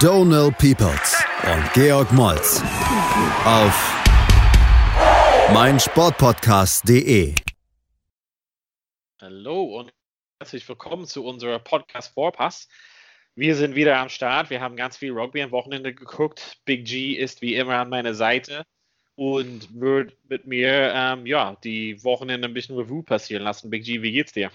Donal Peoples und Georg Moltz auf meinsportpodcast.de. Hallo und herzlich willkommen zu unserem Podcast Vorpass. Wir sind wieder am Start. Wir haben ganz viel Rugby am Wochenende geguckt. Big G ist wie immer an meiner Seite und wird mit mir ähm, ja, die Wochenende ein bisschen Revue passieren lassen. Big G, wie geht's dir?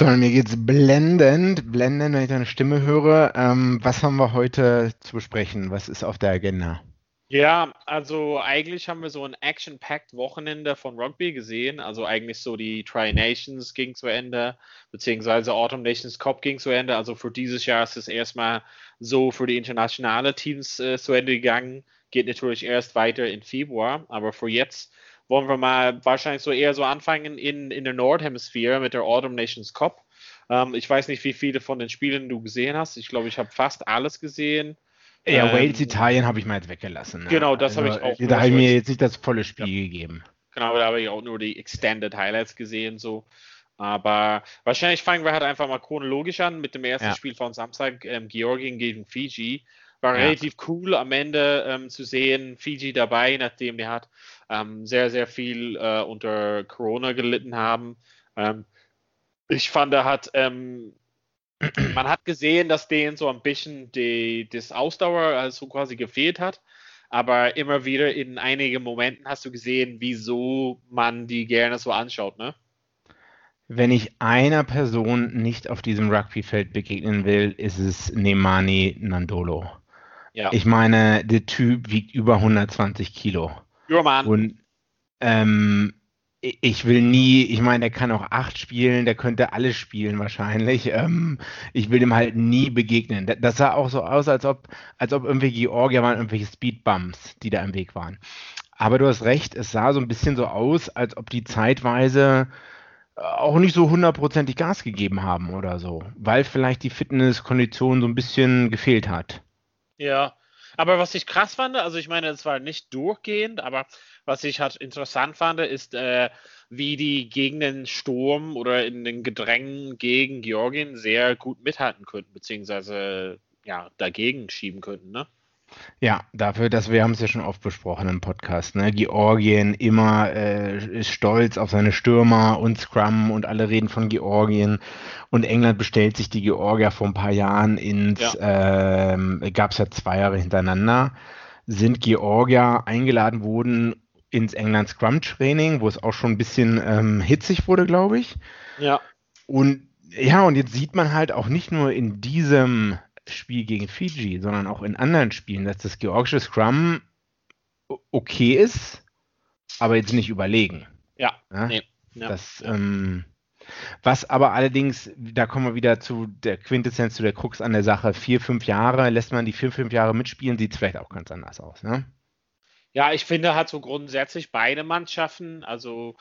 Donald, mir geht's blendend, blendend, wenn ich deine Stimme höre. Ähm, was haben wir heute zu besprechen? Was ist auf der Agenda? Ja, also eigentlich haben wir so ein action-packed Wochenende von Rugby gesehen. Also eigentlich so die Tri-Nations ging zu Ende, beziehungsweise Autumn Nations Cup ging zu Ende. Also für dieses Jahr ist es erstmal so für die internationalen Teams äh, zu Ende gegangen. Geht natürlich erst weiter in Februar, aber für jetzt wollen wir mal wahrscheinlich so eher so anfangen in, in der Nordhemisphäre mit der Autumn Nations Cup. Ähm, ich weiß nicht, wie viele von den Spielen du gesehen hast. Ich glaube, ich habe fast alles gesehen. Ja, ähm, Wales, Italien habe ich mal jetzt weggelassen. Genau, das also, habe ich auch. Da habe ich mir jetzt nicht das volle Spiel ja. gegeben. Genau, da habe ich auch nur die Extended Highlights gesehen, so. Aber wahrscheinlich fangen wir halt einfach mal chronologisch an mit dem ersten ja. Spiel von Samstag, ähm, Georgien gegen Fiji. War ja. relativ cool am Ende ähm, zu sehen, Fiji dabei, nachdem der hat ähm, sehr, sehr viel äh, unter Corona gelitten haben. Ähm, ich fand, er hat ähm, man hat gesehen, dass denen so ein bisschen die, das Ausdauer also quasi gefehlt hat. Aber immer wieder in einigen Momenten hast du gesehen, wieso man die gerne so anschaut, ne? Wenn ich einer Person nicht auf diesem Rugbyfeld begegnen will, ist es Nemani Nandolo. Ja. Ich meine, der Typ wiegt über 120 Kilo. Ja, Mann. Und ähm, ich will nie, ich meine, der kann auch acht spielen, der könnte alles spielen wahrscheinlich. Ähm, ich will dem halt nie begegnen. Das sah auch so aus, als ob, als ob irgendwie Georgia waren irgendwelche Speedbumps, die da im Weg waren. Aber du hast recht, es sah so ein bisschen so aus, als ob die zeitweise äh, auch nicht so hundertprozentig Gas gegeben haben oder so, weil vielleicht die Fitnesskondition so ein bisschen gefehlt hat. Ja, aber was ich krass fand, also ich meine, es war nicht durchgehend, aber was ich halt interessant fand, ist, äh, wie die gegen den Sturm oder in den Gedrängen gegen Georgien sehr gut mithalten könnten, beziehungsweise ja, dagegen schieben könnten, ne? Ja, dafür, dass wir haben es ja schon oft besprochen im Podcast. Ne? Georgien immer äh, ist stolz auf seine Stürmer und Scrum und alle reden von Georgien. Und England bestellt sich die Georgier vor ein paar Jahren ins, ja. ähm, gab es ja zwei Jahre hintereinander, sind Georgier eingeladen worden ins England Scrum Training, wo es auch schon ein bisschen ähm, hitzig wurde, glaube ich. Ja. Und ja, und jetzt sieht man halt auch nicht nur in diesem Spiel gegen Fiji, sondern auch in anderen Spielen, dass das georgische Scrum okay ist, aber jetzt nicht überlegen. Ja, ja? Nee. ja. Das, ähm, was aber allerdings, da kommen wir wieder zu der Quintessenz, zu der Krux an der Sache, vier, fünf Jahre, lässt man die vier, fünf Jahre mitspielen, sieht es vielleicht auch ganz anders aus. Ne? Ja, ich finde halt so grundsätzlich beide Mannschaften, also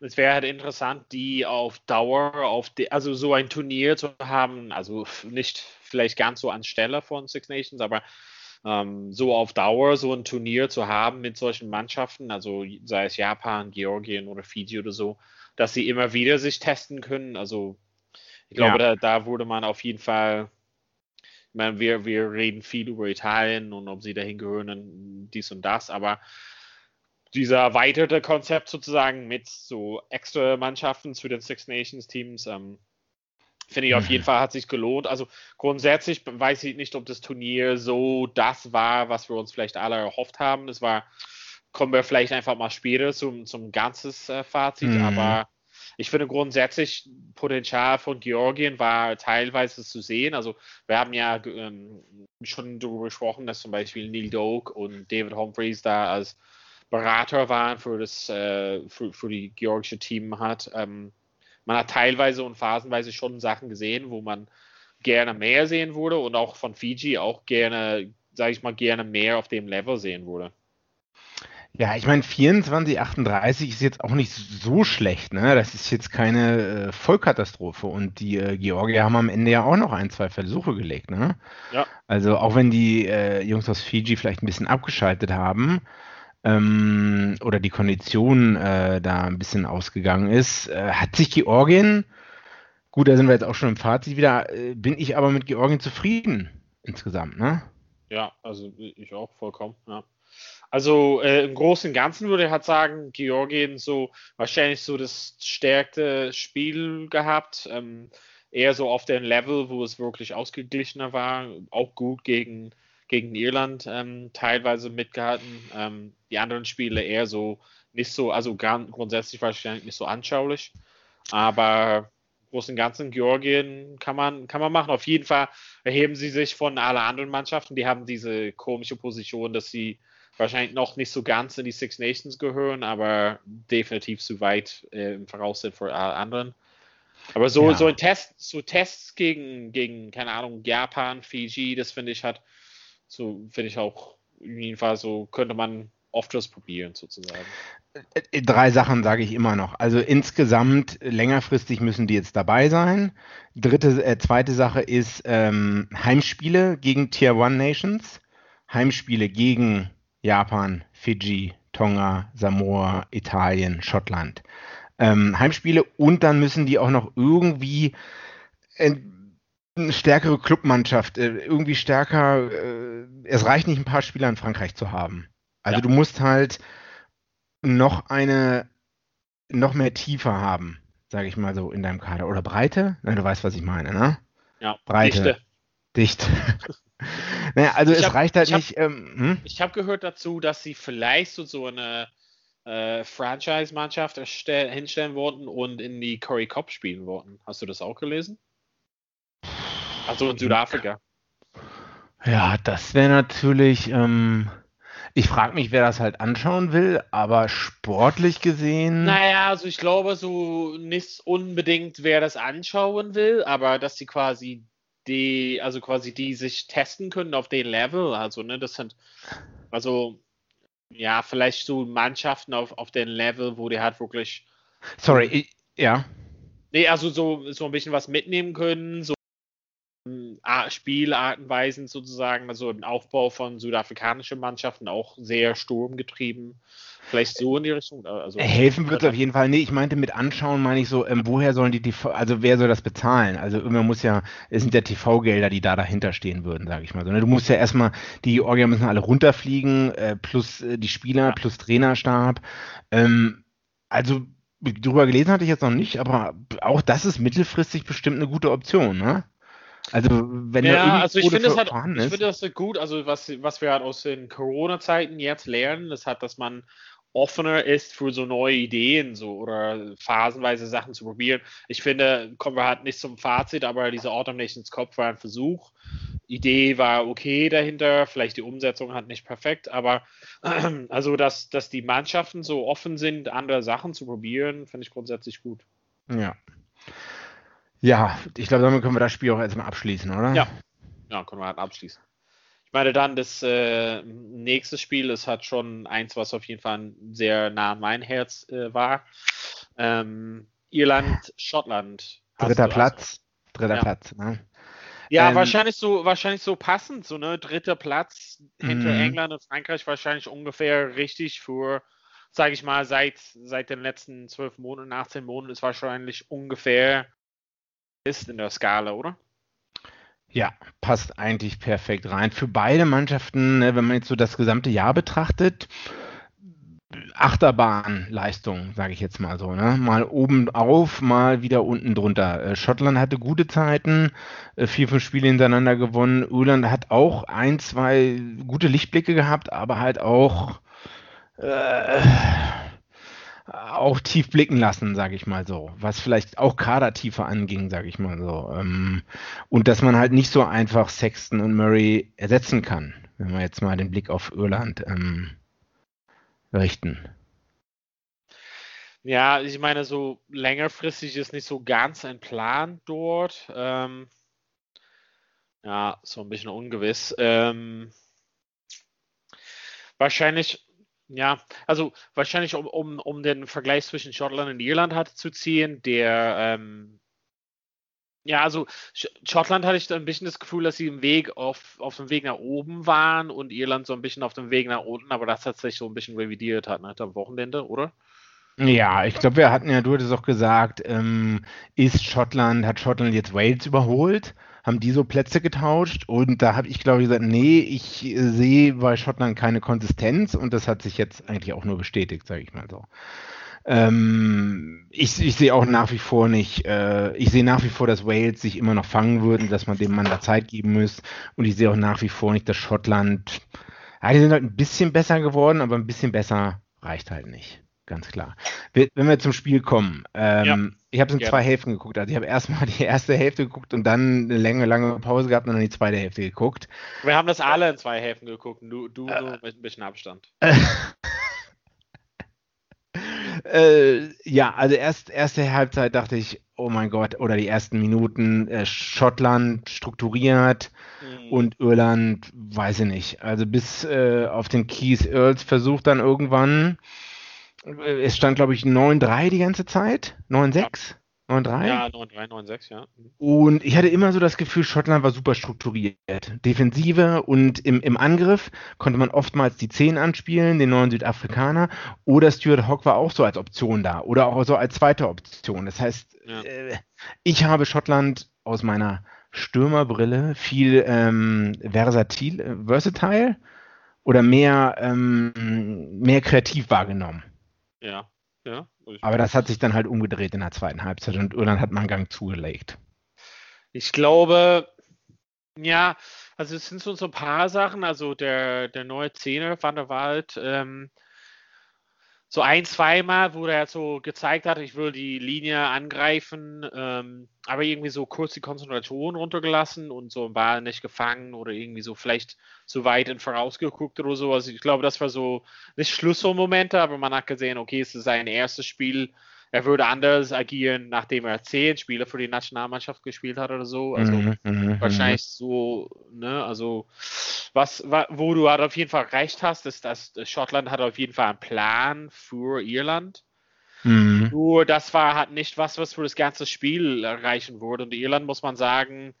es wäre halt interessant, die auf Dauer, auf die, also so ein Turnier zu haben, also nicht vielleicht ganz so anstelle von Six Nations, aber ähm, so auf Dauer so ein Turnier zu haben mit solchen Mannschaften, also sei es Japan, Georgien oder Fiji oder so, dass sie immer wieder sich testen können. Also ich glaube, ja. da, da wurde man auf jeden Fall ich meine, wir, wir reden viel über Italien und ob sie dahin gehören, dies und das, aber dieser erweiterte Konzept sozusagen mit so extra Mannschaften zu den Six Nations Teams, ähm, finde ich auf jeden mhm. Fall hat sich gelohnt. Also grundsätzlich weiß ich nicht, ob das Turnier so das war, was wir uns vielleicht alle erhofft haben. Es war, kommen wir vielleicht einfach mal später zum, zum ganzes äh, Fazit, mhm. aber ich finde grundsätzlich Potenzial von Georgien war teilweise zu sehen. Also wir haben ja ähm, schon darüber gesprochen, dass zum Beispiel Neil Doak und David Humphreys da als Berater waren für das äh, für, für die georgische Team hat. Ähm, man hat teilweise und phasenweise schon Sachen gesehen, wo man gerne mehr sehen würde und auch von Fiji auch gerne, sage ich mal, gerne mehr auf dem Level sehen würde. Ja, ich meine, 24, 38 ist jetzt auch nicht so schlecht, ne? Das ist jetzt keine äh, Vollkatastrophe. Und die äh, Georgier haben am Ende ja auch noch ein, zwei Versuche gelegt, ne? Ja. Also auch wenn die äh, Jungs aus Fiji vielleicht ein bisschen abgeschaltet haben ähm, oder die Kondition äh, da ein bisschen ausgegangen ist, äh, hat sich Georgien, gut, da sind wir jetzt auch schon im Fazit wieder, äh, bin ich aber mit Georgien zufrieden insgesamt, ne? Ja, also ich auch vollkommen, ja. Also äh, im Großen und Ganzen würde ich halt sagen, Georgien so wahrscheinlich so das stärkste Spiel gehabt. Ähm, eher so auf dem Level, wo es wirklich ausgeglichener war. Auch gut gegen, gegen Irland ähm, teilweise mitgehalten. Ähm, die anderen Spiele eher so nicht so, also grundsätzlich wahrscheinlich nicht so anschaulich. Aber im Großen und Ganzen Georgien kann man, kann man machen. Auf jeden Fall erheben sie sich von allen anderen Mannschaften. Die haben diese komische Position, dass sie wahrscheinlich noch nicht so ganz in die Six Nations gehören, aber definitiv zu weit äh, im Voraus sind für alle anderen. Aber so, ja. so ein Test, so Tests gegen, gegen, keine Ahnung, Japan, Fiji, das finde ich hat, so finde ich auch jedenfalls so könnte man oft was probieren sozusagen. Drei Sachen sage ich immer noch. Also insgesamt längerfristig müssen die jetzt dabei sein. Dritte, äh, zweite Sache ist ähm, Heimspiele gegen Tier One Nations, Heimspiele gegen Japan, Fiji, Tonga, Samoa, Italien, Schottland. Ähm, Heimspiele und dann müssen die auch noch irgendwie äh, eine stärkere Clubmannschaft, äh, irgendwie stärker, äh, es reicht nicht ein paar Spieler in Frankreich zu haben. Also ja. du musst halt noch eine, noch mehr Tiefe haben, sage ich mal so, in deinem Kader. Oder Breite? Nein, du weißt, was ich meine, ne? Ja, Breite. Dicht. naja, also ich es hab, reicht halt ich nicht. Hab, ähm, hm? Ich habe gehört dazu, dass sie vielleicht so, so eine äh, Franchise-Mannschaft hinstellen wollten und in die Curry Cup spielen wollten. Hast du das auch gelesen? Also in Südafrika. Ja, das wäre natürlich. Ähm, ich frage mich, wer das halt anschauen will, aber sportlich gesehen. Naja, also ich glaube so nicht unbedingt, wer das anschauen will, aber dass sie quasi die, also quasi die sich testen können auf den Level. Also, ne, das sind, also, ja, vielleicht so Mannschaften auf, auf den Level, wo die halt wirklich. Sorry, ich, ja. Nee, also so, so ein bisschen was mitnehmen können, so Spielartenweisen sozusagen, also im Aufbau von südafrikanischen Mannschaften auch sehr sturmgetrieben. Vielleicht so in die Richtung. Also, Helfen wird es auf jeden Fall. Nee, ich meinte mit anschauen, meine ich so, ähm, woher sollen die TV, also wer soll das bezahlen? Also immer muss ja, es sind ja TV-Gelder, die da dahinter stehen würden, sage ich mal so. Ne? Du musst ja erstmal, die Georgier müssen alle runterfliegen, äh, plus äh, die Spieler, ja. plus Trainerstab. Ähm, also drüber gelesen hatte ich jetzt noch nicht, aber auch das ist mittelfristig bestimmt eine gute Option, ne? Also wenn ja, also ich finde das halt, ich finde das gut, also was, was wir halt aus den Corona-Zeiten jetzt lernen, das hat, dass man offener ist für so neue Ideen so oder phasenweise Sachen zu probieren. Ich finde, kommen wir halt nicht zum Fazit, aber diese Autumn Nations Cup war ein Versuch. Idee war okay dahinter, vielleicht die Umsetzung hat nicht perfekt, aber also dass, dass die Mannschaften so offen sind, andere Sachen zu probieren, finde ich grundsätzlich gut. Ja. Ja, ich glaube, damit können wir das Spiel auch erstmal abschließen, oder? Ja, ja können wir halt abschließen. Ich meine dann, das äh, nächste Spiel, das hat schon eins, was auf jeden Fall sehr nah an mein Herz äh, war. Ähm, Irland, Schottland. Dritter Platz. Also. Dritter ja. Platz, ne? Ja, ähm, wahrscheinlich so, wahrscheinlich so passend, so ne, dritter Platz hinter mhm. England und Frankreich wahrscheinlich ungefähr richtig für, sage ich mal, seit seit den letzten zwölf Monaten, 18 Monaten ist wahrscheinlich ungefähr ist in der Skala, oder? Ja, passt eigentlich perfekt rein. Für beide Mannschaften, ne, wenn man jetzt so das gesamte Jahr betrachtet, Achterbahnleistung, sage ich jetzt mal so. Ne? Mal oben auf, mal wieder unten drunter. Äh, Schottland hatte gute Zeiten, äh, vier, fünf Spiele hintereinander gewonnen. Irland hat auch ein, zwei gute Lichtblicke gehabt, aber halt auch äh, auch tief blicken lassen, sage ich mal so, was vielleicht auch Kadertiefe anging, sage ich mal so. Ähm, und dass man halt nicht so einfach Sexton und Murray ersetzen kann, wenn wir jetzt mal den Blick auf Irland ähm, richten. Ja, ich meine, so längerfristig ist nicht so ganz ein Plan dort. Ähm, ja, so ein bisschen ungewiss. Ähm, wahrscheinlich Ja, also wahrscheinlich, um, um, um den Vergleich zwischen Schottland und Irland hat zu ziehen, der, ähm, ja, also Schottland hatte ich ein bisschen das Gefühl, dass sie im Weg auf, auf dem Weg nach oben waren und Irland so ein bisschen auf dem Weg nach unten, aber das hat sich so ein bisschen revidiert hat, ne, am Wochenende, oder? Ja, ich glaube, wir hatten ja, du hattest auch gesagt, ähm, ist Schottland, hat Schottland jetzt Wales überholt? Haben die so Plätze getauscht? Und da habe ich, glaube ich, gesagt, nee, ich äh, sehe bei Schottland keine Konsistenz und das hat sich jetzt eigentlich auch nur bestätigt, sage ich mal so. Ähm, ich, ich sehe auch nach wie vor nicht, äh, ich sehe nach wie vor, dass Wales sich immer noch fangen würden, dass man dem Mann da Zeit geben muss. Und ich sehe auch nach wie vor nicht, dass Schottland, ja, die sind halt ein bisschen besser geworden, aber ein bisschen besser reicht halt nicht ganz klar. Wenn wir zum Spiel kommen, ähm, ja, ich habe es in gerne. zwei Hälften geguckt. Also ich habe erstmal die erste Hälfte geguckt und dann eine lange, lange Pause gehabt und dann die zweite Hälfte geguckt. Wir haben das alle in zwei Hälften geguckt, du, du äh, nur mit ein bisschen Abstand. äh, ja, also erst erste Halbzeit dachte ich, oh mein Gott, oder die ersten Minuten, äh, Schottland strukturiert mhm. und Irland, weiß ich nicht. Also bis äh, auf den Keys Earls versucht dann irgendwann es stand, glaube ich, 9-3 die ganze Zeit. 9-6? 9-3? Ja, 9-3, 9-6, ja. Und ich hatte immer so das Gefühl, Schottland war super strukturiert. Defensive und im, im Angriff konnte man oftmals die 10 anspielen, den neuen Südafrikaner. Oder Stuart Hawk war auch so als Option da. Oder auch so als zweite Option. Das heißt, ja. äh, ich habe Schottland aus meiner Stürmerbrille viel ähm, versatil, äh, versatile oder mehr, ähm, mehr kreativ wahrgenommen. Ja, ja. Aber das hat sich dann halt umgedreht in der zweiten Halbzeit und Irland hat mal einen Gang zugelegt. Ich glaube, ja, also es sind so, so ein paar Sachen. Also der, der neue Zehner Van der Wald, ähm, so ein, zweimal, wo er so gezeigt hat, ich will die Linie angreifen, ähm, aber irgendwie so kurz die Konzentration runtergelassen und so ein Ball nicht gefangen oder irgendwie so vielleicht zu weit in vorausgeguckt oder so. Also ich glaube, das war so nicht Schlüsselmomente, aber man hat gesehen, okay, es ist sein erstes Spiel er würde anders agieren, nachdem er zehn Spiele für die Nationalmannschaft gespielt hat oder so. Also mhm, mhm. wahrscheinlich so, ne, also was, wo du halt auf jeden Fall recht hast, ist, dass Schottland hat auf jeden Fall einen Plan für Irland. Mhm. Nur das war halt nicht was, was für das ganze Spiel erreichen wurde. Und Irland muss man sagen,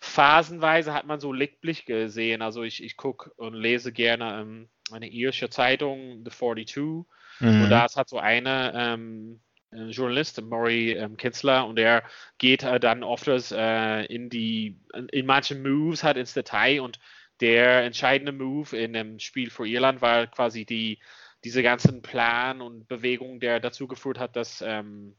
phasenweise hat man so Lichtblick gesehen. Also ich, ich gucke und lese gerne ähm, eine irische Zeitung, The 42. Mhm. Und da ist halt so eine ähm, äh, Journalist, Maury ähm, Kitzler, und er geht äh, dann oft äh, in die, in manchen Moves halt ins Detail und der entscheidende Move in dem Spiel für Irland war quasi die, diese ganzen Plan und Bewegungen, der dazu geführt hat, dass ähm,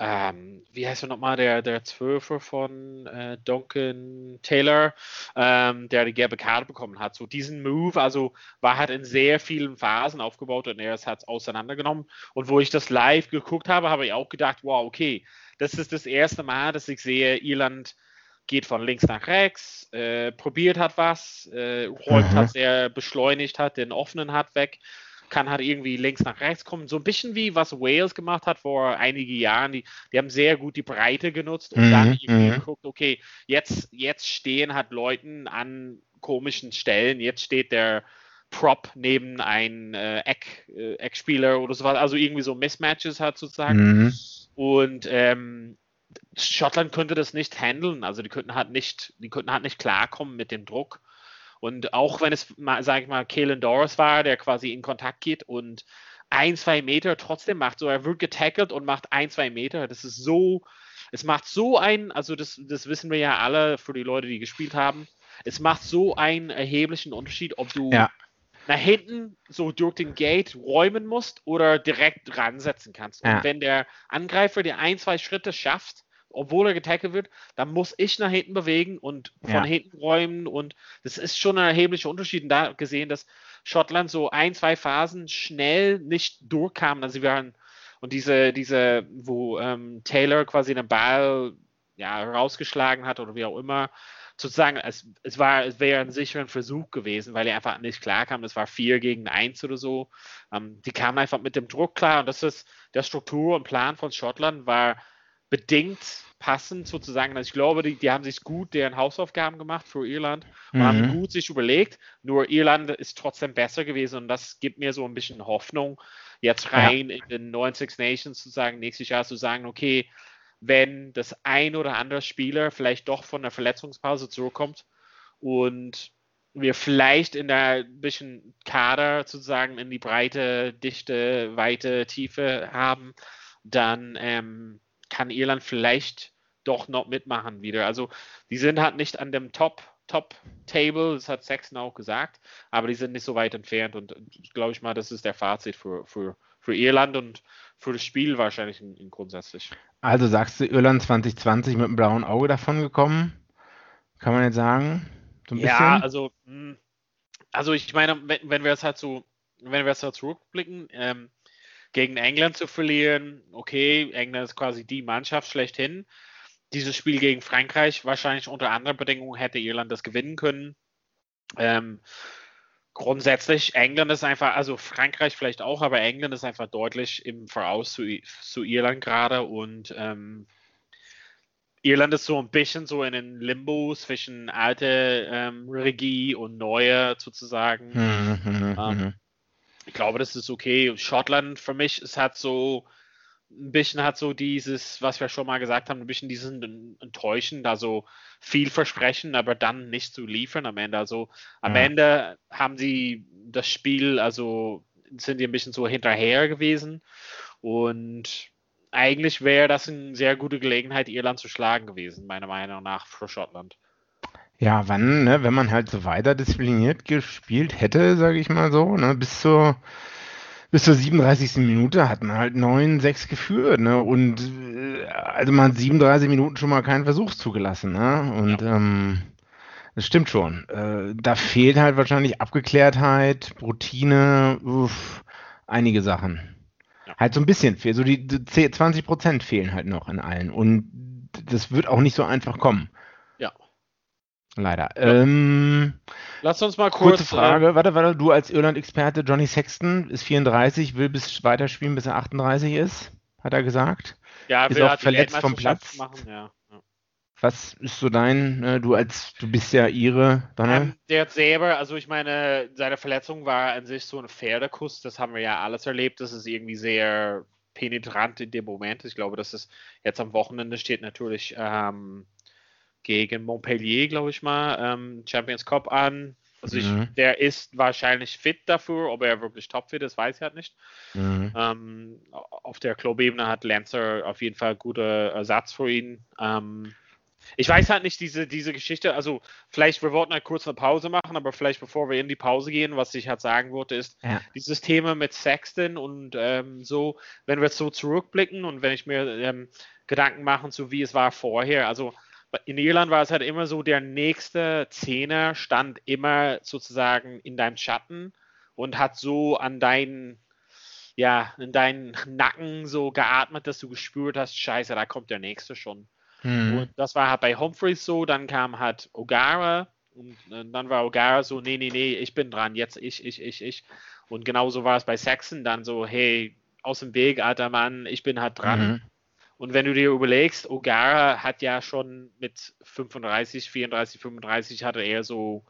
ähm, wie heißt er nochmal, der, der Zwölfer von äh, Duncan Taylor, ähm, der die gelbe Karte bekommen hat. So diesen Move, also war halt in sehr vielen Phasen aufgebaut und er hat es auseinandergenommen. Und wo ich das live geguckt habe, habe ich auch gedacht, wow, okay, das ist das erste Mal, dass ich sehe, Irland geht von links nach rechts, äh, probiert hat was, äh, räumt mhm. hat sehr beschleunigt hat, den offenen hat weg kann halt irgendwie links nach rechts kommen. So ein bisschen wie was Wales gemacht hat vor einigen Jahren. Die, die haben sehr gut die Breite genutzt und mhm, dann irgendwie mhm. geguckt, okay, jetzt, jetzt stehen halt Leuten an komischen Stellen. Jetzt steht der Prop neben ein äh, Eck, äh, Eckspieler oder sowas. Also irgendwie so Mismatches hat sozusagen. Mhm. Und ähm, Schottland könnte das nicht handeln. Also die könnten halt nicht, die könnten halt nicht klarkommen mit dem Druck. Und auch wenn es, sage ich mal, Kalen Doris war, der quasi in Kontakt geht und ein, zwei Meter trotzdem macht, so er wird getackelt und macht ein, zwei Meter. Das ist so, es macht so ein, also das, das wissen wir ja alle für die Leute, die gespielt haben, es macht so einen erheblichen Unterschied, ob du ja. nach hinten so durch den Gate räumen musst oder direkt ransetzen kannst. Ja. Und wenn der Angreifer dir ein, zwei Schritte schafft, obwohl er getackelt wird, dann muss ich nach hinten bewegen und von ja. hinten räumen und das ist schon ein erheblicher Unterschied. Und da gesehen, dass Schottland so ein, zwei Phasen schnell nicht durchkam. Also sie waren und diese, diese, wo ähm, Taylor quasi den Ball ja, rausgeschlagen hat oder wie auch immer, sozusagen, es, es war, es wäre ein sicherer Versuch gewesen, weil er einfach nicht klar kam. Es war vier gegen eins oder so. Ähm, die kamen einfach mit dem Druck klar und das ist der Struktur und Plan von Schottland war bedingt passend sozusagen. Also ich glaube, die, die haben sich gut deren Hausaufgaben gemacht für Irland und mhm. haben gut sich überlegt. Nur Irland ist trotzdem besser gewesen und das gibt mir so ein bisschen Hoffnung, jetzt rein ja. in den 90 Nations zu sagen, nächstes Jahr zu sagen, okay, wenn das ein oder andere Spieler vielleicht doch von der Verletzungspause zurückkommt und wir vielleicht in der bisschen Kader sozusagen in die Breite, Dichte, Weite, Tiefe haben, dann ähm, kann Irland vielleicht doch noch mitmachen wieder. Also die sind halt nicht an dem Top Top Table, das hat Sexton auch gesagt, aber die sind nicht so weit entfernt und glaube ich mal, das ist der Fazit für, für, für Irland und für das Spiel wahrscheinlich in, in grundsätzlich. Also sagst du Irland 2020 mit einem blauen Auge davon gekommen? Kann man jetzt sagen? So ja, also, hm, also ich meine, wenn, wenn wir es halt so, wenn wir es halt zurückblicken, ähm, gegen England zu verlieren, okay, England ist quasi die Mannschaft schlechthin. Dieses Spiel gegen Frankreich, wahrscheinlich unter anderen Bedingungen hätte Irland das gewinnen können. Ähm, grundsätzlich, England ist einfach, also Frankreich vielleicht auch, aber England ist einfach deutlich im Voraus zu, zu Irland gerade und ähm, Irland ist so ein bisschen so in den Limbo zwischen alte ähm, Regie und neue sozusagen. Mhm, mhm ähm, mhm ich glaube, das ist okay. Schottland für mich, es hat so ein bisschen hat so dieses, was wir schon mal gesagt haben, ein bisschen diesen Enttäuschen, da so viel versprechen, aber dann nicht zu liefern am Ende. Also am ja. Ende haben sie das Spiel, also sind die ein bisschen so hinterher gewesen und eigentlich wäre das eine sehr gute Gelegenheit, Irland zu schlagen gewesen, meiner Meinung nach, für Schottland. Ja, wann, ne, wenn man halt so weiter diszipliniert gespielt hätte, sage ich mal so, ne, bis zur bis zur 37. Minute hat man halt 9-6 geführt, ne? Und äh, also man hat 37 Minuten schon mal keinen Versuch zugelassen, ne? Und ja. ähm, das stimmt schon. Äh, da fehlt halt wahrscheinlich Abgeklärtheit, Routine, uff, einige Sachen. Ja. Halt so ein bisschen fehlt. So die, die 20 Prozent fehlen halt noch in allen. Und das wird auch nicht so einfach kommen. Leider. Ja. Ähm, Lass uns mal kurz. Kurze Frage. Äh, warte, warte, du als Irland-Experte, Johnny Sexton ist 34, will bis weiterspielen, bis er 38 ist, hat er gesagt. Ja, ist auch verletzt vom Platz. Machen, ja. Was ist so dein, äh, du als, du bist ja ihre, Donald? Ähm, der hat selber, also ich meine, seine Verletzung war an sich so ein Pferdekuss, das haben wir ja alles erlebt, das ist irgendwie sehr penetrant in dem Moment. Ich glaube, dass es jetzt am Wochenende steht natürlich ähm, gegen Montpellier, glaube ich mal, ähm, Champions Cup an. Also ich, mhm. der ist wahrscheinlich fit dafür, ob er wirklich topfit ist, weiß ich halt nicht. Mhm. Ähm, auf der Clubebene hat Lancer auf jeden Fall guter Ersatz für ihn. Ähm, ich weiß halt nicht, diese, diese Geschichte, also vielleicht, wir wollten halt kurz eine Pause machen, aber vielleicht bevor wir in die Pause gehen, was ich halt sagen wollte, ist ja. dieses Thema mit Sexton und ähm, so, wenn wir jetzt so zurückblicken und wenn ich mir ähm, Gedanken mache, so wie es war vorher, also in Irland war es halt immer so, der nächste Zehner stand immer sozusagen in deinem Schatten und hat so an deinen, ja, in deinen Nacken so geatmet, dass du gespürt hast, scheiße, da kommt der nächste schon. Mhm. Und das war halt bei Humphreys so, dann kam halt O'Gara und dann war O'Gara so, nee, nee, nee, ich bin dran, jetzt ich, ich, ich, ich. Und genauso war es bei Saxon dann so, hey, aus dem Weg, alter Mann, ich bin halt dran. Mhm. Und wenn du dir überlegst, O'Gara hat ja schon mit 35, 34, 35 hatte er so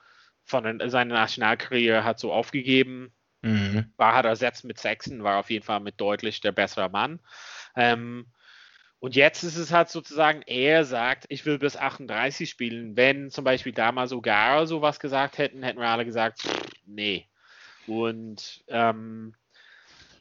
von seiner Nationalkarriere hat so aufgegeben. Mhm. War hat ersetzt mit Sexton, war auf jeden Fall mit deutlich der bessere Mann. Ähm, und jetzt ist es halt sozusagen, er sagt, ich will bis 38 spielen. Wenn zum Beispiel damals O'Gara sowas gesagt hätten, hätten wir alle gesagt, nee. Und ähm,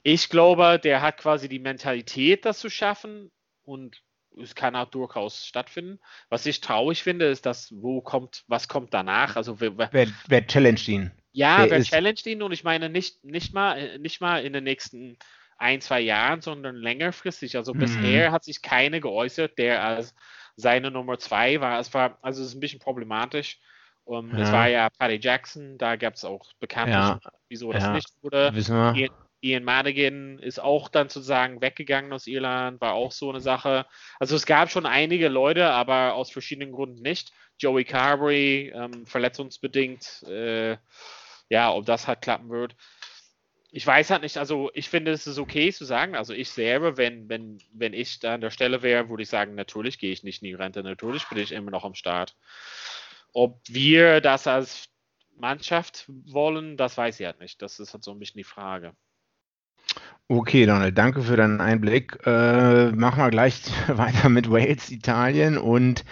ich glaube, der hat quasi die Mentalität, das zu schaffen und es kann auch durchaus stattfinden. Was ich traurig finde, ist, dass wo kommt, was kommt danach? Also wer, wer, wer challenged ihn? Ja, wer, wer challenged ihn und ich meine nicht, nicht mal, nicht mal in den nächsten ein, zwei Jahren, sondern längerfristig. Also mhm. bisher hat sich keine geäußert, der als seine Nummer zwei war. Es war, also es ist ein bisschen problematisch. Um, ja. Es war ja Paddy Jackson, da gab es auch bekanntlich, ja. wieso das ja. nicht wurde. Wissen wir. Ian Madigan ist auch dann sozusagen weggegangen aus Irland, war auch so eine Sache. Also es gab schon einige Leute, aber aus verschiedenen Gründen nicht. Joey Carberry, ähm, verletzungsbedingt, äh, ja, ob das halt klappen wird. ich weiß halt nicht, also ich finde es ist okay zu sagen, also ich selber, wenn, wenn, wenn ich da an der Stelle wäre, würde ich sagen, natürlich gehe ich nicht in die Rente, natürlich bin ich immer noch am Start. Ob wir das als Mannschaft wollen, das weiß ich halt nicht. Das ist halt so ein bisschen die Frage. Okay, Donald, danke für deinen Einblick. Äh, machen wir gleich weiter mit Wales, Italien und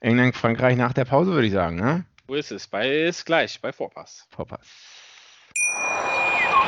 England, Frankreich nach der Pause, würde ich sagen. Ne? Wo ist es? Bei, ist gleich, bei Vorpass. Vorpass.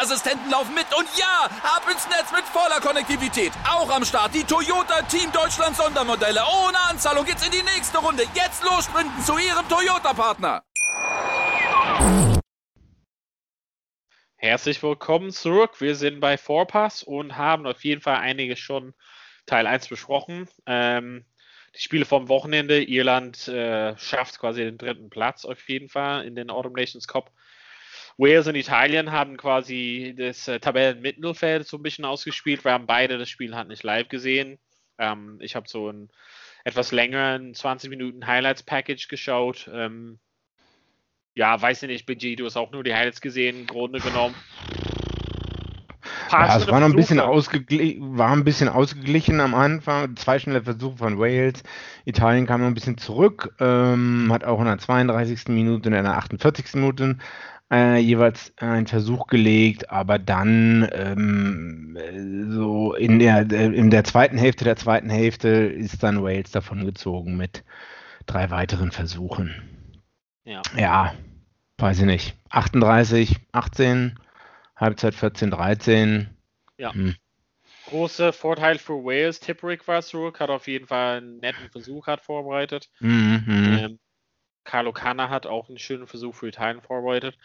Sicherheitsassistenten laufen mit. Und ja, ab ins Netz mit voller Konnektivität. Auch am Start die Toyota Team Deutschland Sondermodelle. Ohne Anzahlung geht's in die nächste Runde. Jetzt los sprinten zu Ihrem Toyota-Partner. Herzlich willkommen zurück. Wir sind bei Vorpass und haben auf jeden Fall einige schon Teil 1 besprochen. Ähm, die Spiele vom Wochenende. Irland äh, schafft quasi den dritten Platz auf jeden Fall in den Autumn Nations Cup. Wales und Italien haben quasi das äh, Tabellenmittelfeld so ein bisschen ausgespielt. Wir haben beide das Spiel halt nicht live gesehen. Ähm, ich habe so ein etwas längeren 20 Minuten Highlights Package geschaut. Ähm, ja, weiß ich nicht, Benji, du hast auch nur die Highlights gesehen, im Grunde genommen. Ja, es war noch ein bisschen, war ein bisschen ausgeglichen am Anfang. Zwei schnelle Versuche von Wales. Italien kam noch ein bisschen zurück, ähm, hat auch in der 32. Minute und in der 48. Minute äh, jeweils einen Versuch gelegt, aber dann ähm, so in der, in der zweiten Hälfte der zweiten Hälfte ist dann Wales davon gezogen mit drei weiteren Versuchen. Ja. ja, weiß ich nicht. 38, 18, Halbzeit 14, 13. Ja. Hm. Großer Vorteil für Wales. Tipperick war zurück, hat auf jeden Fall einen netten Versuch hat vorbereitet. Mhm. Ähm, Carlo Canna hat auch einen schönen Versuch für Italien vorbereitet.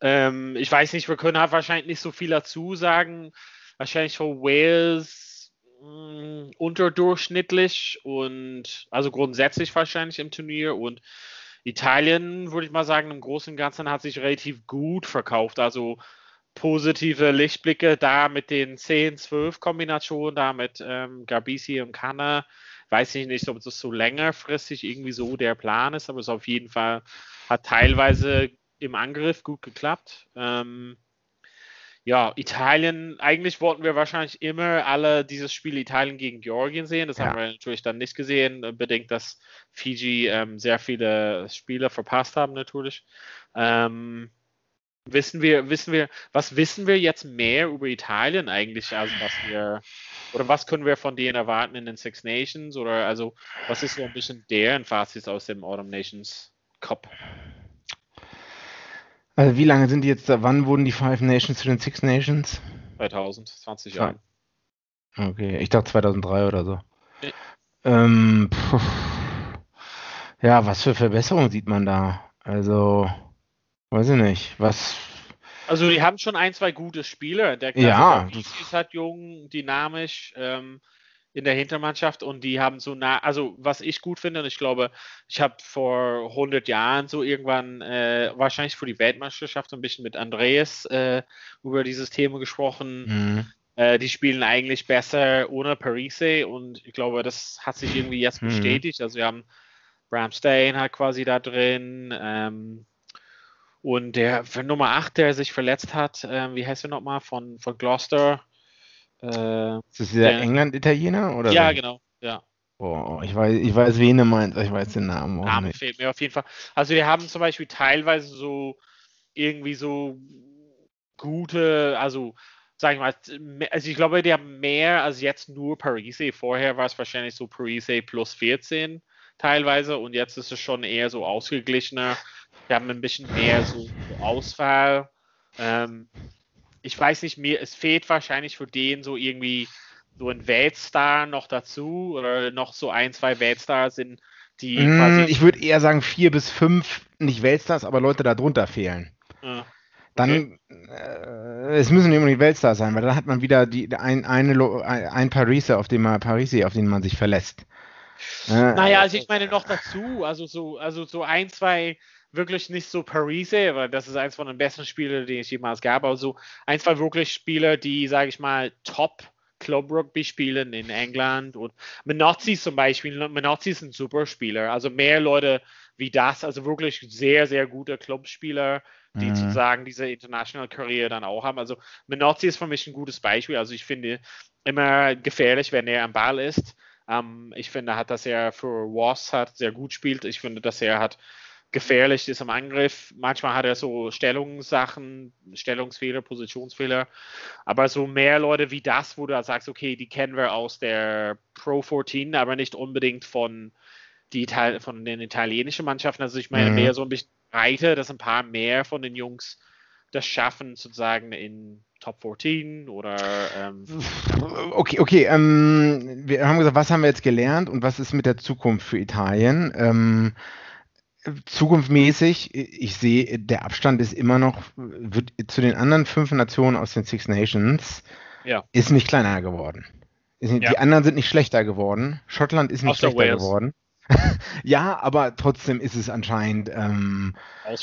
Ähm, ich weiß nicht, wir können halt wahrscheinlich nicht so viel dazu sagen. Wahrscheinlich für Wales mh, mm, unterdurchschnittlich und also grundsätzlich wahrscheinlich im Turnier und Italien, würde ich mal sagen, im Großen und Ganzen hat sich relativ gut verkauft. Also positive Lichtblicke da mit den 10-12 Kombinationen, da mit ähm, Garbisi und Kanna weiß ich nicht, ob das so längerfristig irgendwie so der Plan ist, aber es auf jeden Fall hat teilweise im Angriff gut geklappt. Ähm, ja, Italien, eigentlich wollten wir wahrscheinlich immer alle dieses Spiel Italien gegen Georgien sehen. Das ja. haben wir natürlich dann nicht gesehen, bedingt, dass Fiji ähm, sehr viele Spiele verpasst haben, natürlich. Ähm, wissen wir, wissen wir, was wissen wir jetzt mehr über Italien eigentlich, als was wir oder was können wir von denen erwarten in den Six Nations? Oder also, was ist so ein bisschen deren Fazit aus dem Autumn Nations Cup? Also, wie lange sind die jetzt da? Wann wurden die Five Nations zu den Six Nations? 2000, 20 Jahre. Okay, ich dachte 2003 oder so. Nee. Ähm, ja, was für Verbesserungen sieht man da? Also, weiß ich nicht. Was also die haben schon ein, zwei gute Spieler. Der ja, ist halt jung, dynamisch ähm, in der Hintermannschaft und die haben so nah, also was ich gut finde und ich glaube, ich habe vor 100 Jahren so irgendwann äh, wahrscheinlich für die Weltmeisterschaft ein bisschen mit Andreas äh, über dieses Thema gesprochen. Mhm. Äh, die spielen eigentlich besser ohne Parise und ich glaube, das hat sich irgendwie jetzt mhm. bestätigt. Also wir haben Bram Stain halt quasi da drin. Ähm, und der für Nummer 8, der sich verletzt hat, äh, wie heißt er nochmal, von, von Gloucester? Äh, ist das dieser England-Italiener? Ja, so? genau, ja. Oh, ich weiß, ich weiß, wen er meint, ich weiß den Namen auch Namen nicht. fehlt mir auf jeden Fall. Also wir haben zum Beispiel teilweise so irgendwie so gute, also sag ich mal, also ich glaube, die haben mehr als jetzt nur Parise. Vorher war es wahrscheinlich so Parise plus 14 teilweise und jetzt ist es schon eher so ausgeglichener. Wir haben ein bisschen mehr so Auswahl. Ähm, ich weiß nicht, mir, es fehlt wahrscheinlich für den so irgendwie so ein Weltstar noch dazu oder noch so ein, zwei Weltstars sind, die mm, quasi. Ich würde eher sagen vier bis fünf, nicht Weltstars, aber Leute darunter fehlen. Ja. Dann, äh, es müssen nicht unbedingt Weltstars sein, weil dann hat man wieder die, ein, eine, ein Pariser, auf den man, Parisi, auf den man sich verlässt. Naja, also ich meine noch dazu, also so, also so ein, zwei wirklich nicht so Parise, weil das ist eins von den besten Spielern, die es jemals gab, aber so ein, zwei wirklich Spieler, die, sage ich mal, top Club Rugby spielen in England und Menozzi zum Beispiel, Menozzi ist ein super Spieler, also mehr Leute wie das, also wirklich sehr, sehr gute Clubspieler, die mhm. sozusagen diese International Career dann auch haben. Also Menozzi ist für mich ein gutes Beispiel, also ich finde immer gefährlich, wenn er am Ball ist. Ähm, ich finde, hat, dass er für Was hat sehr gut spielt. Ich finde, dass er hat gefährlich ist im Angriff. Manchmal hat er so Stellungssachen, Stellungsfehler, Positionsfehler. Aber so mehr Leute wie das, wo du sagst, okay, die kennen wir aus der Pro 14, aber nicht unbedingt von, die, von den italienischen Mannschaften. Also ich meine mhm. mehr so ein bisschen breiter, dass ein paar mehr von den Jungs das schaffen, sozusagen in Top 14 oder. Ähm, okay, okay. Ähm, wir haben gesagt, was haben wir jetzt gelernt und was ist mit der Zukunft für Italien? Ähm, zukunftsmäßig, ich sehe, der Abstand ist immer noch, wird zu den anderen fünf Nationen aus den Six Nations, ja. ist nicht kleiner geworden. Nicht, ja. Die anderen sind nicht schlechter geworden. Schottland ist nicht Außer schlechter Wales. geworden. ja, aber trotzdem ist es anscheinend. Ähm,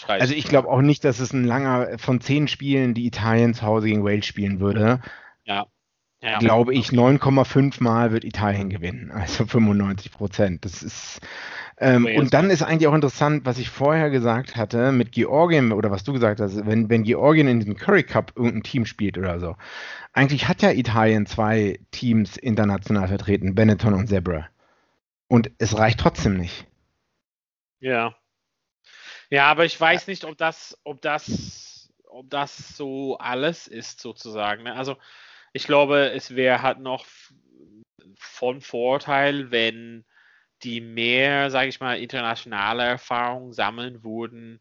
also ich glaube auch nicht, dass es ein langer von zehn Spielen, die Italien zu Hause gegen Wales spielen würde. Ja. ja. Glaube ich, 9,5 Mal wird Italien gewinnen. Also 95 Prozent. Das ist. Ähm, und dann ist eigentlich auch interessant, was ich vorher gesagt hatte mit Georgien oder was du gesagt hast, wenn, wenn Georgien in diesem Curry Cup irgendein Team spielt oder so. Eigentlich hat ja Italien zwei Teams international vertreten, Benetton und Zebra. Und es reicht trotzdem nicht. Ja. Ja, aber ich weiß nicht, ob das, ob das, ob das so alles ist, sozusagen. Ne? Also ich glaube, es wäre halt noch von Vorteil, wenn die mehr, sage ich mal, internationale Erfahrungen sammeln würden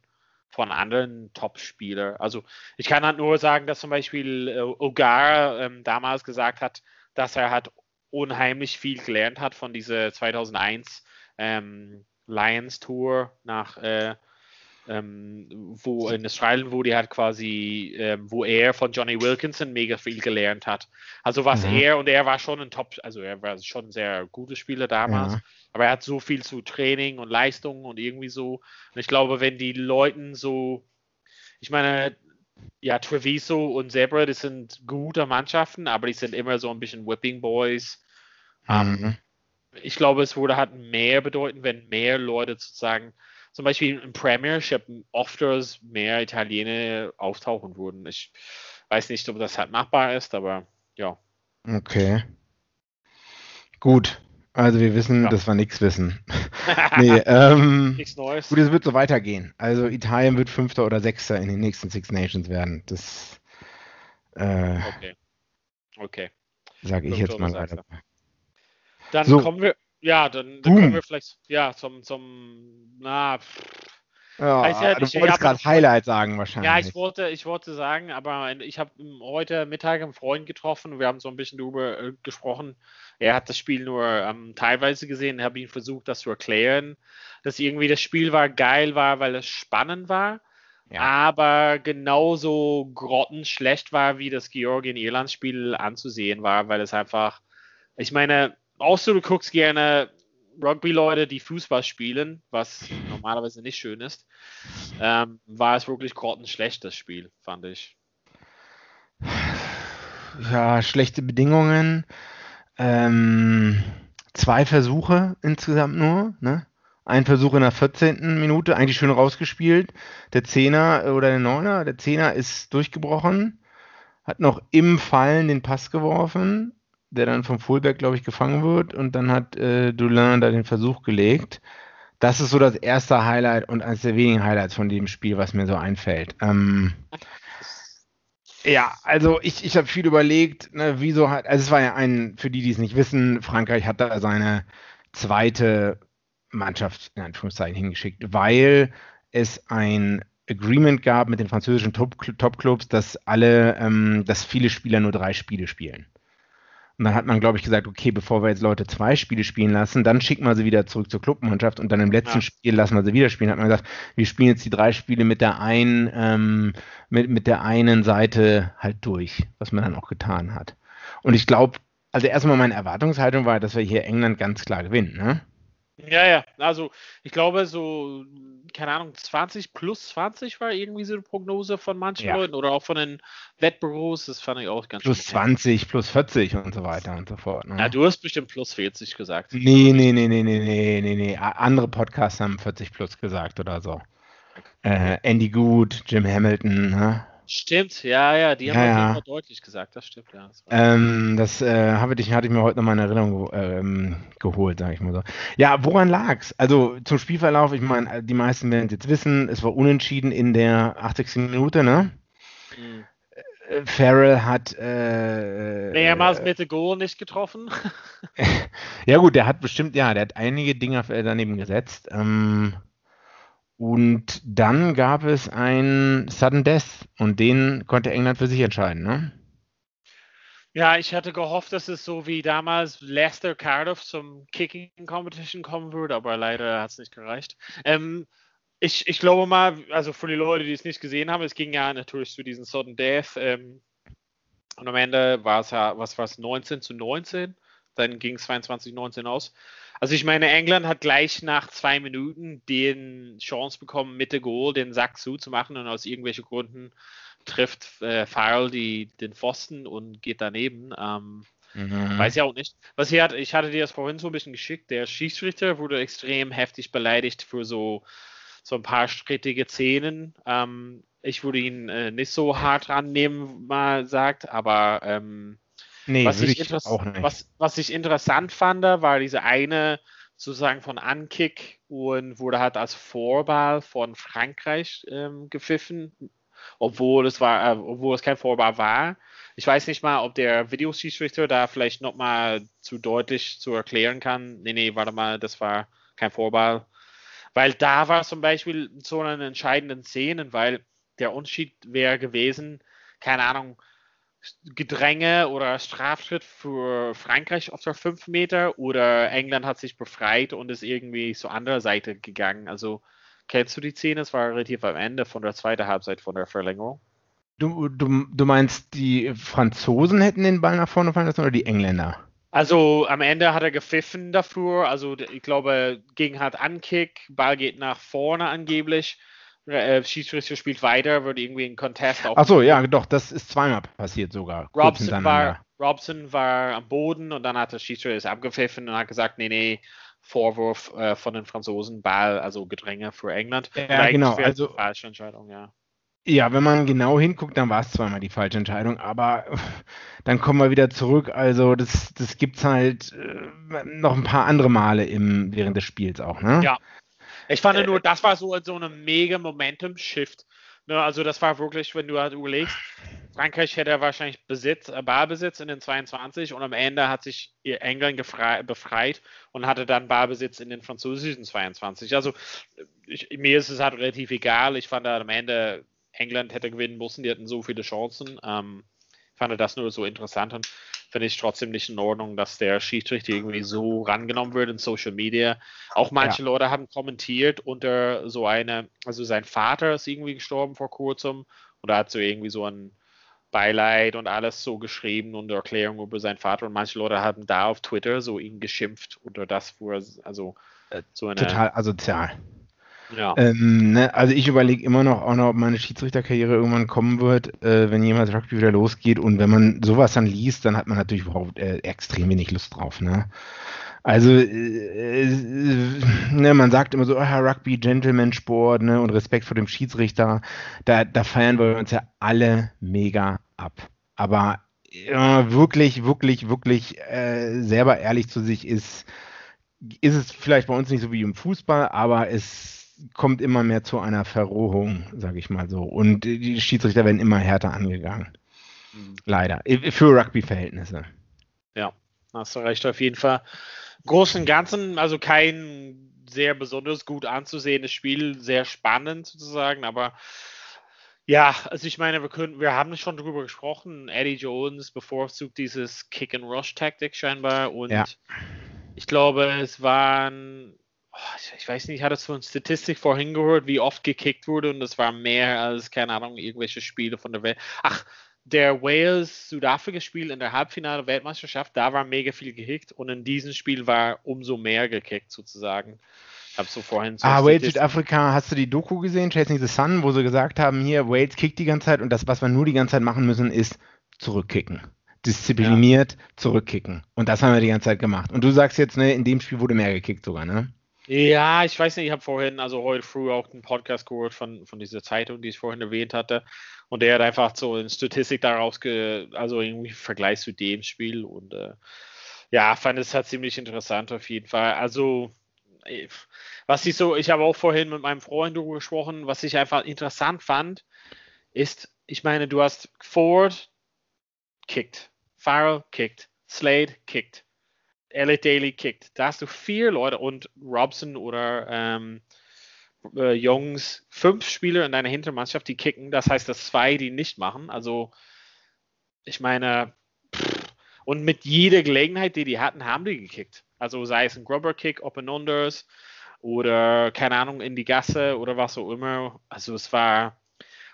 von anderen Top-Spielern. Also ich kann halt nur sagen, dass zum Beispiel äh, Ogar ähm, damals gesagt hat, dass er hat unheimlich viel gelernt hat von dieser 2001 ähm, Lions Tour nach äh, ähm, wo in Australien, wo die hat quasi, ähm, wo er von Johnny Wilkinson mega viel gelernt hat. Also was mhm. er und er war schon ein Top, also er war schon ein sehr guter Spieler damals, ja. Aber er hat so viel zu Training und Leistung und irgendwie so. Und ich glaube, wenn die Leuten so, ich meine, ja, Treviso und Zebra, das sind gute Mannschaften, aber die sind immer so ein bisschen Whipping Boys. Ähm, mhm. Ich glaube, es würde halt mehr bedeuten, wenn mehr Leute sozusagen, zum Beispiel im Premiership, öfters mehr Italiener auftauchen würden. Ich weiß nicht, ob das halt machbar ist, aber ja. Okay. Gut. Also wir wissen, ja. dass wir nichts wissen. nee, ähm, nichts Neues. Gut, es wird so weitergehen. Also Italien wird Fünfter oder Sechster in den nächsten Six Nations werden. Das äh, okay. Okay. Sage ich jetzt mal weiter. Dann so. kommen wir, ja, dann, dann kommen wir vielleicht, ja, zum, zum, na, ja, ja, du wolltest gerade Highlight sagen wahrscheinlich. Ja, ich wollte, ich wollte sagen, aber ich habe heute Mittag einen Freund getroffen und wir haben so ein bisschen darüber äh, gesprochen. Er hat das Spiel nur ähm, teilweise gesehen, habe ihn versucht, das zu erklären, dass irgendwie das Spiel war geil war, weil es spannend war, ja. aber genauso grottenschlecht war, wie das Georgien-Irland-Spiel anzusehen war, weil es einfach, ich meine, außer du guckst gerne Rugby-Leute, die Fußball spielen, was normalerweise nicht schön ist, ähm, war es wirklich grottenschlecht, das Spiel, fand ich. Ja, schlechte Bedingungen. Ähm, zwei Versuche insgesamt nur. Ne? Ein Versuch in der 14. Minute, eigentlich schön rausgespielt. Der Zehner oder der Neuner, der Zehner ist durchgebrochen, hat noch im Fallen den Pass geworfen der dann vom Fullback, glaube ich, gefangen wird und dann hat äh, Doulin da den Versuch gelegt. Das ist so das erste Highlight und eines der wenigen Highlights von dem Spiel, was mir so einfällt. Ähm, ja, also ich, ich habe viel überlegt, ne, wieso hat, also es war ja ein, für die, die es nicht wissen, Frankreich hat da seine zweite Mannschaft in Anführungszeichen hingeschickt, weil es ein Agreement gab mit den französischen Top-Clubs, dass alle, ähm, dass viele Spieler nur drei Spiele spielen. Und dann hat man, glaube ich, gesagt, okay, bevor wir jetzt Leute zwei Spiele spielen lassen, dann schicken wir sie wieder zurück zur Clubmannschaft und dann im letzten ja. Spiel lassen wir sie wieder spielen. Hat man gesagt, wir spielen jetzt die drei Spiele mit der einen, ähm, mit, mit der einen Seite halt durch, was man dann auch getan hat. Und ich glaube, also erstmal meine Erwartungshaltung war, dass wir hier England ganz klar gewinnen, ne? Ja, ja, also ich glaube so, keine Ahnung, 20 plus 20 war irgendwie so eine Prognose von manchen ja. Leuten oder auch von den Wettbüros, das fand ich auch ganz Plus 20, plus 40 und so weiter und so fort. Ne? Ja, du hast bestimmt plus 40 gesagt. Nee, nee, nee, nee, nee, nee, nee, nee. Andere Podcasts haben 40 plus gesagt oder so. Äh, Andy Good, Jim Hamilton, ne? Stimmt, ja, ja, die haben ja, ja. deutlich gesagt, das stimmt, ja. Das, ähm, das äh, habe ich, hatte ich mir heute nochmal in Erinnerung ähm, geholt, sage ich mal so. Ja, woran lag's? Also zum Spielverlauf, ich meine, die meisten werden es jetzt wissen, es war unentschieden in der 80. Minute, ne? Mhm. Äh, Farrell hat äh, mehrmals äh, mit dem Goal nicht getroffen. ja gut, der hat bestimmt, ja, der hat einige Dinger daneben gesetzt. Ähm, und dann gab es ein Sudden Death und den konnte England für sich entscheiden, ne? Ja, ich hatte gehofft, dass es so wie damals Leicester Cardiff zum Kicking Competition kommen würde, aber leider hat es nicht gereicht. Ähm, ich, ich glaube mal, also für die Leute, die es nicht gesehen haben, es ging ja natürlich zu diesem Sudden Death ähm, und am Ende war es ja, was war es, 19 zu 19, dann ging es 22 19 aus. Also ich meine, England hat gleich nach zwei Minuten den Chance bekommen, mit der Goal den Sack zuzumachen und aus irgendwelchen Gründen trifft äh, Farrell die, den Pfosten und geht daneben. Ähm, mhm. Weiß ich auch nicht. Was hier hat, ich hatte dir das vorhin so ein bisschen geschickt. Der Schiedsrichter wurde extrem heftig beleidigt für so, so ein paar strittige Szenen. Ähm, ich würde ihn äh, nicht so hart rannehmen, mal sagt, aber ähm, Nee, was ich, ich auch nicht. Was, was ich interessant fand, war diese eine sozusagen von Ankick und wurde halt als Vorball von Frankreich ähm, gepfiffen, obwohl es war, äh, obwohl es kein Vorball war. Ich weiß nicht mal, ob der Videoschiedsrichter da vielleicht nochmal zu deutlich zu erklären kann. Nee, nee, warte mal, das war kein Vorball. Weil da war zum Beispiel so eine entscheidenden Szenen, weil der Unterschied wäre gewesen, keine Ahnung, Gedränge oder Strafschritt für Frankreich auf der 5 Meter oder England hat sich befreit und ist irgendwie zur anderen Seite gegangen. Also kennst du die Szene? Es war relativ am Ende von der zweiten Halbzeit von der Verlängerung. Du, du, du meinst, die Franzosen hätten den Ball nach vorne fallen lassen oder die Engländer? Also am Ende hat er gepfiffen dafür. Also ich glaube, gegen hat Ankick, Ball geht nach vorne angeblich äh, Schiedsrichter spielt weiter, wird irgendwie ein Contest auf. Achso, ja, doch, das ist zweimal passiert sogar. Robson war, Robson war am Boden und dann hat der Schiedsrichter es abgepfiffen und hat gesagt, nee, nee, Vorwurf äh, von den Franzosen, Ball, also Gedränge für England. Ja, genau. Also, falsche Entscheidung, ja. Ja, wenn man genau hinguckt, dann war es zweimal die falsche Entscheidung, aber dann kommen wir wieder zurück. Also das, das gibt es halt äh, noch ein paar andere Male im, während des Spiels auch, ne? Ja, ich fand äh, nur, das war so, so eine mega Momentum-Shift. Ne, also das war wirklich, wenn du halt überlegst, Frankreich hätte wahrscheinlich Besitz, äh, Ballbesitz in den 22 und am Ende hat sich England befreit und hatte dann Ballbesitz in den französischen 22. Also ich, mir ist es halt relativ egal. Ich fand halt am Ende England hätte gewinnen müssen, die hatten so viele Chancen. Ähm, fand das nur so interessant und finde ich trotzdem nicht in Ordnung, dass der Schiedsrichter irgendwie so rangenommen wird in Social Media. Auch manche ja. Leute haben kommentiert unter so eine, also sein Vater ist irgendwie gestorben vor kurzem und er hat so irgendwie so ein Beileid und alles so geschrieben und Erklärung über seinen Vater und manche Leute haben da auf Twitter so ihn geschimpft unter das, wo er also so eine total asozial. Ja. Ähm, ne, also ich überlege immer noch, auch noch, ob meine Schiedsrichterkarriere irgendwann kommen wird, äh, wenn jemals Rugby wieder losgeht. Und wenn man sowas dann liest, dann hat man natürlich überhaupt äh, extrem wenig Lust drauf. Ne? Also äh, äh ne, man sagt immer so, oh, Rugby, Gentleman-Sport ne, und Respekt vor dem Schiedsrichter. Da, da feiern wir uns ja alle mega ab. Aber wirklich, wirklich, wirklich äh, selber ehrlich zu sich ist, ist es vielleicht bei uns nicht so wie im Fußball, aber es kommt immer mehr zu einer Verrohung, sage ich mal so. Und die Schiedsrichter werden immer härter angegangen. Mhm. Leider. Für Rugby-Verhältnisse. Ja, hast du recht, auf jeden Fall. Großen und Ganzen, also kein sehr besonders gut anzusehendes Spiel, sehr spannend sozusagen, aber Ja, also ich meine, wir können, wir haben schon drüber gesprochen. Eddie Jones bevorzugt dieses Kick-and-Rush-Taktik scheinbar und ja. ich glaube, es waren, ich weiß nicht, ich hatte so eine Statistik vorhin gehört, wie oft gekickt wurde und es war mehr als, keine Ahnung, irgendwelche Spiele von der Welt. Ach, der Wales-Südafrika-Spiel in der Halbfinale Weltmeisterschaft, da war mega viel gekickt und in diesem Spiel war umso mehr gekickt sozusagen. Hab so vorhin so Ah, Wales Südafrika, hast du die Doku gesehen, Chasing the Sun, wo sie gesagt haben, hier, Wales kickt die ganze Zeit und das, was wir nur die ganze Zeit machen müssen, ist zurückkicken. Diszipliniert ja. zurückkicken. Und das haben wir die ganze Zeit gemacht. Und du sagst jetzt, ne, in dem Spiel wurde mehr gekickt sogar, ne? Ja, ich weiß nicht, ich habe vorhin, also heute früh auch einen Podcast gehört von, von dieser Zeitung, die ich vorhin erwähnt hatte. Und der hat einfach so eine Statistik daraus, ge, also irgendwie im Vergleich zu dem Spiel. Und äh, ja, fand es halt ziemlich interessant auf jeden Fall. Also was ich so, ich habe auch vorhin mit meinem Freund darüber gesprochen, was ich einfach interessant fand, ist, ich meine, du hast Ford kickt, Farrell kickt, Slade kickt, Elliot Daly kickt. Da hast du vier Leute und Robson oder ähm, äh, Jungs, fünf Spieler in deiner Hintermannschaft, die kicken. Das heißt, dass zwei die nicht machen. Also, ich meine, pff, und mit jeder Gelegenheit, die die hatten, haben die gekickt. Also sei es ein Grubber-Kick, Open Unders oder keine Ahnung, in die Gasse oder was auch immer. Also es war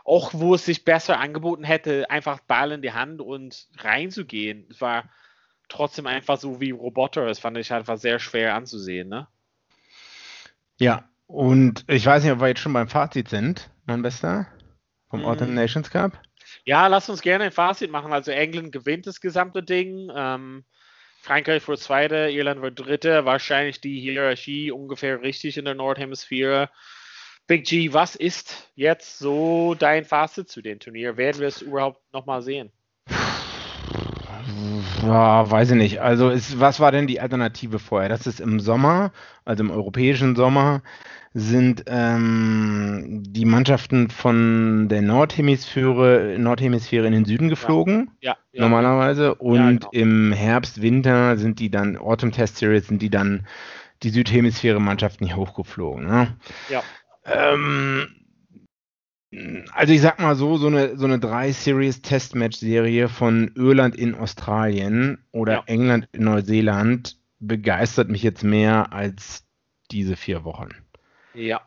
auch, wo es sich besser angeboten hätte, einfach Ball in die Hand und reinzugehen. Es war trotzdem einfach so wie Roboter. Das fand ich einfach sehr schwer anzusehen, ne? Ja, und ich weiß nicht, ob wir jetzt schon beim Fazit sind, mein Bester, vom mhm. Autumn Nations Cup. Ja, lass uns gerne ein Fazit machen. Also England gewinnt das gesamte Ding. Ähm, Frankreich wird Zweiter, Irland wird Dritter. Wahrscheinlich die Hierarchie ungefähr richtig in der Nordhemisphäre. Big G, was ist jetzt so dein Fazit zu dem Turnier? Werden wir es überhaupt nochmal sehen? Ja, weiß ich nicht. Also, ist, was war denn die Alternative vorher? Das ist im Sommer, also im europäischen Sommer, sind ähm, die Mannschaften von der Nordhemisphäre, Nordhemisphäre in den Süden geflogen, ja, ja, ja. normalerweise. Und genau. im Herbst, Winter sind die dann, Autumn Test Series, sind die dann die Südhemisphäre-Mannschaften hier hochgeflogen. Ne? Ja. Ähm, also ich sag mal so, so eine, so eine 3-Series-Testmatch-Serie von Irland in Australien oder ja. England in Neuseeland begeistert mich jetzt mehr als diese vier Wochen. Ja.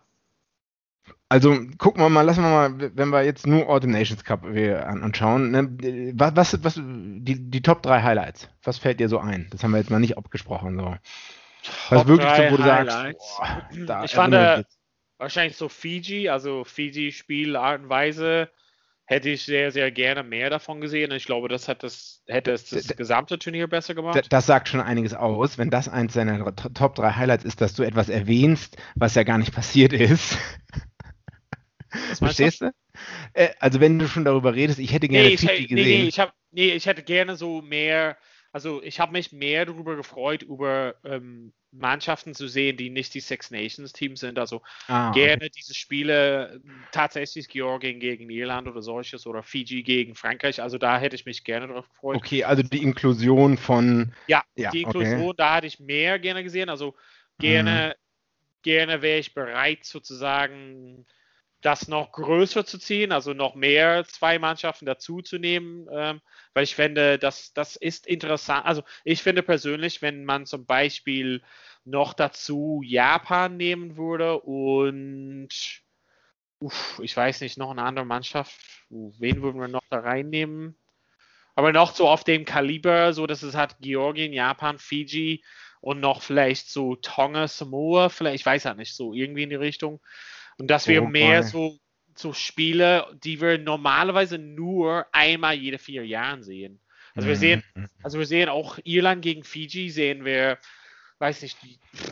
Also gucken wir mal, lassen wir mal, wenn wir jetzt nur Autumn Nations Cup anschauen, ne, was, was, was die, die Top 3 Highlights, was fällt dir so ein? Das haben wir jetzt mal nicht abgesprochen. So. Was Top wirklich so, wo du Highlights. sagst, boah, ich fand äh, wahrscheinlich so Fiji, also Fiji Spielart und Weise, hätte ich sehr, sehr gerne mehr davon gesehen. Ich glaube, das, hat das hätte es das gesamte Turnier besser gemacht. Das sagt schon einiges aus, wenn das eins deiner Top 3 Highlights ist, dass du etwas erwähnst, was ja gar nicht passiert ist. Verstehst du? Äh, also wenn du schon darüber redest, ich hätte gerne nee, Fiji gesehen. Nee, nee, ich, hab, nee, ich hätte gerne so mehr, also ich habe mich mehr darüber gefreut, über ähm, Mannschaften zu sehen, die nicht die Six Nations Teams sind. Also ah, gerne diese Spiele tatsächlich Georgien gegen Irland oder solches oder Fiji gegen Frankreich. Also da hätte ich mich gerne drauf gefreut. Okay, also die Inklusion von. Ja, ja die Inklusion, okay. da hätte ich mehr gerne gesehen. Also gerne, mhm. gerne wäre ich bereit sozusagen das noch größer zu ziehen, also noch mehr zwei Mannschaften dazuzunehmen, ähm, weil ich finde, das, das ist interessant. Also ich finde persönlich, wenn man zum Beispiel noch dazu Japan nehmen würde und uff, ich weiß nicht, noch eine andere Mannschaft, wen würden wir noch da reinnehmen? Aber noch so auf dem Kaliber, so dass es hat Georgien, Japan, Fiji und noch vielleicht so Tonga, Samoa, vielleicht, ich weiß ja nicht, so irgendwie in die Richtung. Und dass wir oh, mehr so, so Spiele, die wir normalerweise nur einmal jede vier Jahre sehen. Also wir sehen, mhm. also wir sehen auch Irland gegen Fiji sehen wir, weiß nicht,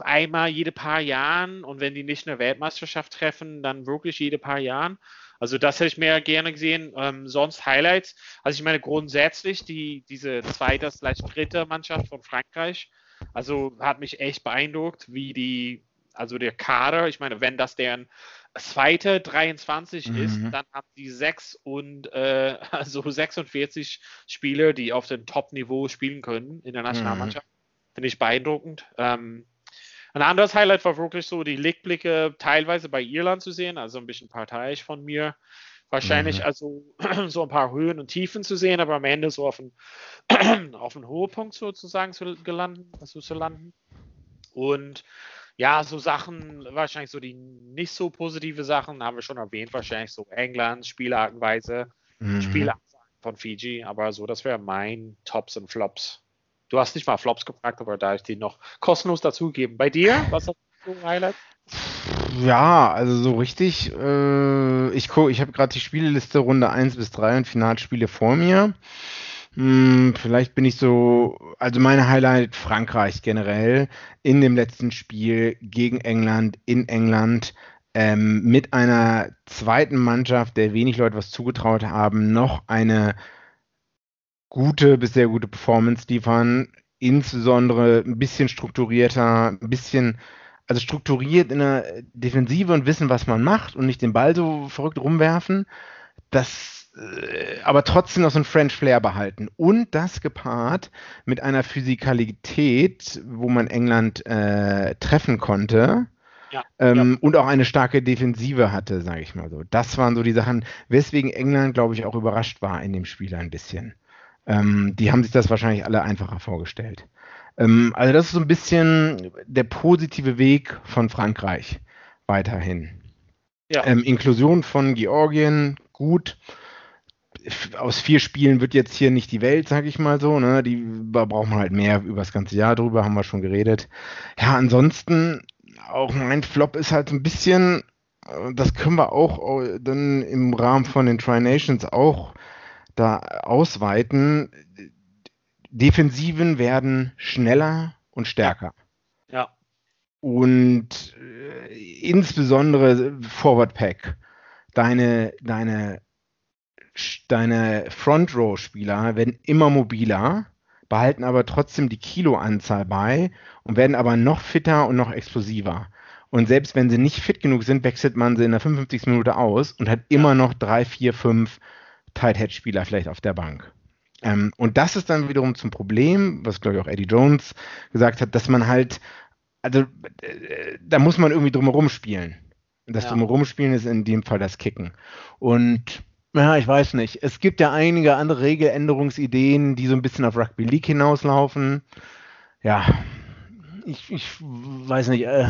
einmal jede paar Jahren und wenn die nicht eine Weltmeisterschaft treffen, dann wirklich jede paar Jahren. Also das hätte ich mir gerne gesehen. Ähm, sonst Highlights. Also ich meine grundsätzlich die, diese zweite, vielleicht dritte Mannschaft von Frankreich. Also hat mich echt beeindruckt, wie die also der Kader, ich meine, wenn das deren zweite 23 mhm. ist, dann haben die sechs und äh, also 46 Spieler, die auf dem Top-Niveau spielen können in der Nationalmannschaft. Mhm. Finde ich beeindruckend. Ähm, ein anderes Highlight war wirklich so die Lichtblicke teilweise bei Irland zu sehen, also ein bisschen parteiisch von mir. Wahrscheinlich Mhm. also so ein paar Höhen und Tiefen zu sehen, aber am Ende so auf einen, auf einen Höhepunkt sozusagen zu gelanden, also zu landen. Und ja, so Sachen, wahrscheinlich so die nicht so positive Sachen, haben wir schon erwähnt, wahrscheinlich so England, Spielartenweise, Mhm. Spielarten von Fiji, aber so, das wäre mein Tops und Flops. Du hast nicht mal Flops gefragt, aber da ich die noch kostenlos dazugeben. Bei dir, was hast du so Highlight? Ja, also so richtig. Äh, ich ich habe gerade die Spieleliste Runde 1 bis 3 und Finalspiele vor mir. Hm, vielleicht bin ich so, also meine Highlight Frankreich generell in dem letzten Spiel gegen England in England ähm, mit einer zweiten Mannschaft, der wenig Leute was zugetraut haben, noch eine gute bis sehr gute Performance liefern. Insbesondere ein bisschen strukturierter, ein bisschen also strukturiert in der Defensive und wissen, was man macht und nicht den Ball so verrückt rumwerfen. Das, aber trotzdem noch so ein French Flair behalten. Und das gepaart mit einer Physikalität, wo man England äh, treffen konnte. Ja, Ähm, Und auch eine starke Defensive hatte, sage ich mal so. Das waren so die Sachen, weswegen England, glaube ich, auch überrascht war in dem Spiel ein bisschen. Ähm, die haben sich das wahrscheinlich alle einfacher vorgestellt. Ähm, also das ist so ein bisschen der positive Weg von Frankreich weiterhin. Ja. Ähm, Inklusion von Georgien, gut. Aus vier Spielen wird jetzt hier nicht die Welt, sage ich mal so. Ne? Die da braucht man halt mehr über das ganze Jahr drüber, haben wir schon geredet. Ja, ansonsten auch mein Flop ist halt ein bisschen, äh, das können wir auch äh, dann im Rahmen von den Tri-Nations auch da ausweiten. Defensiven werden schneller und stärker. Ja, Und äh, insbesondere Forward Pack. Deine, deine, deine Front Row Spieler werden immer mobiler, behalten aber trotzdem die Kiloanzahl bei und werden aber noch fitter und noch explosiver. Und selbst wenn sie nicht fit genug sind, wechselt man sie in der 55. Minute aus und hat immer noch drei, vier, fünf Tight Head Spieler vielleicht auf der Bank. Ähm, und das ist dann wiederum zum Problem, was glaube ich auch Eddie Jones gesagt hat, dass man halt, also äh, da muss man irgendwie drumherum spielen. Und das Ja. drumherum spielen ist in dem Fall das Kicken. Und ja, ich weiß nicht. Es gibt ja einige andere Regeländerungsideen, die so ein bisschen auf Rugby League hinauslaufen. Ja, ich, ich weiß nicht. Äh,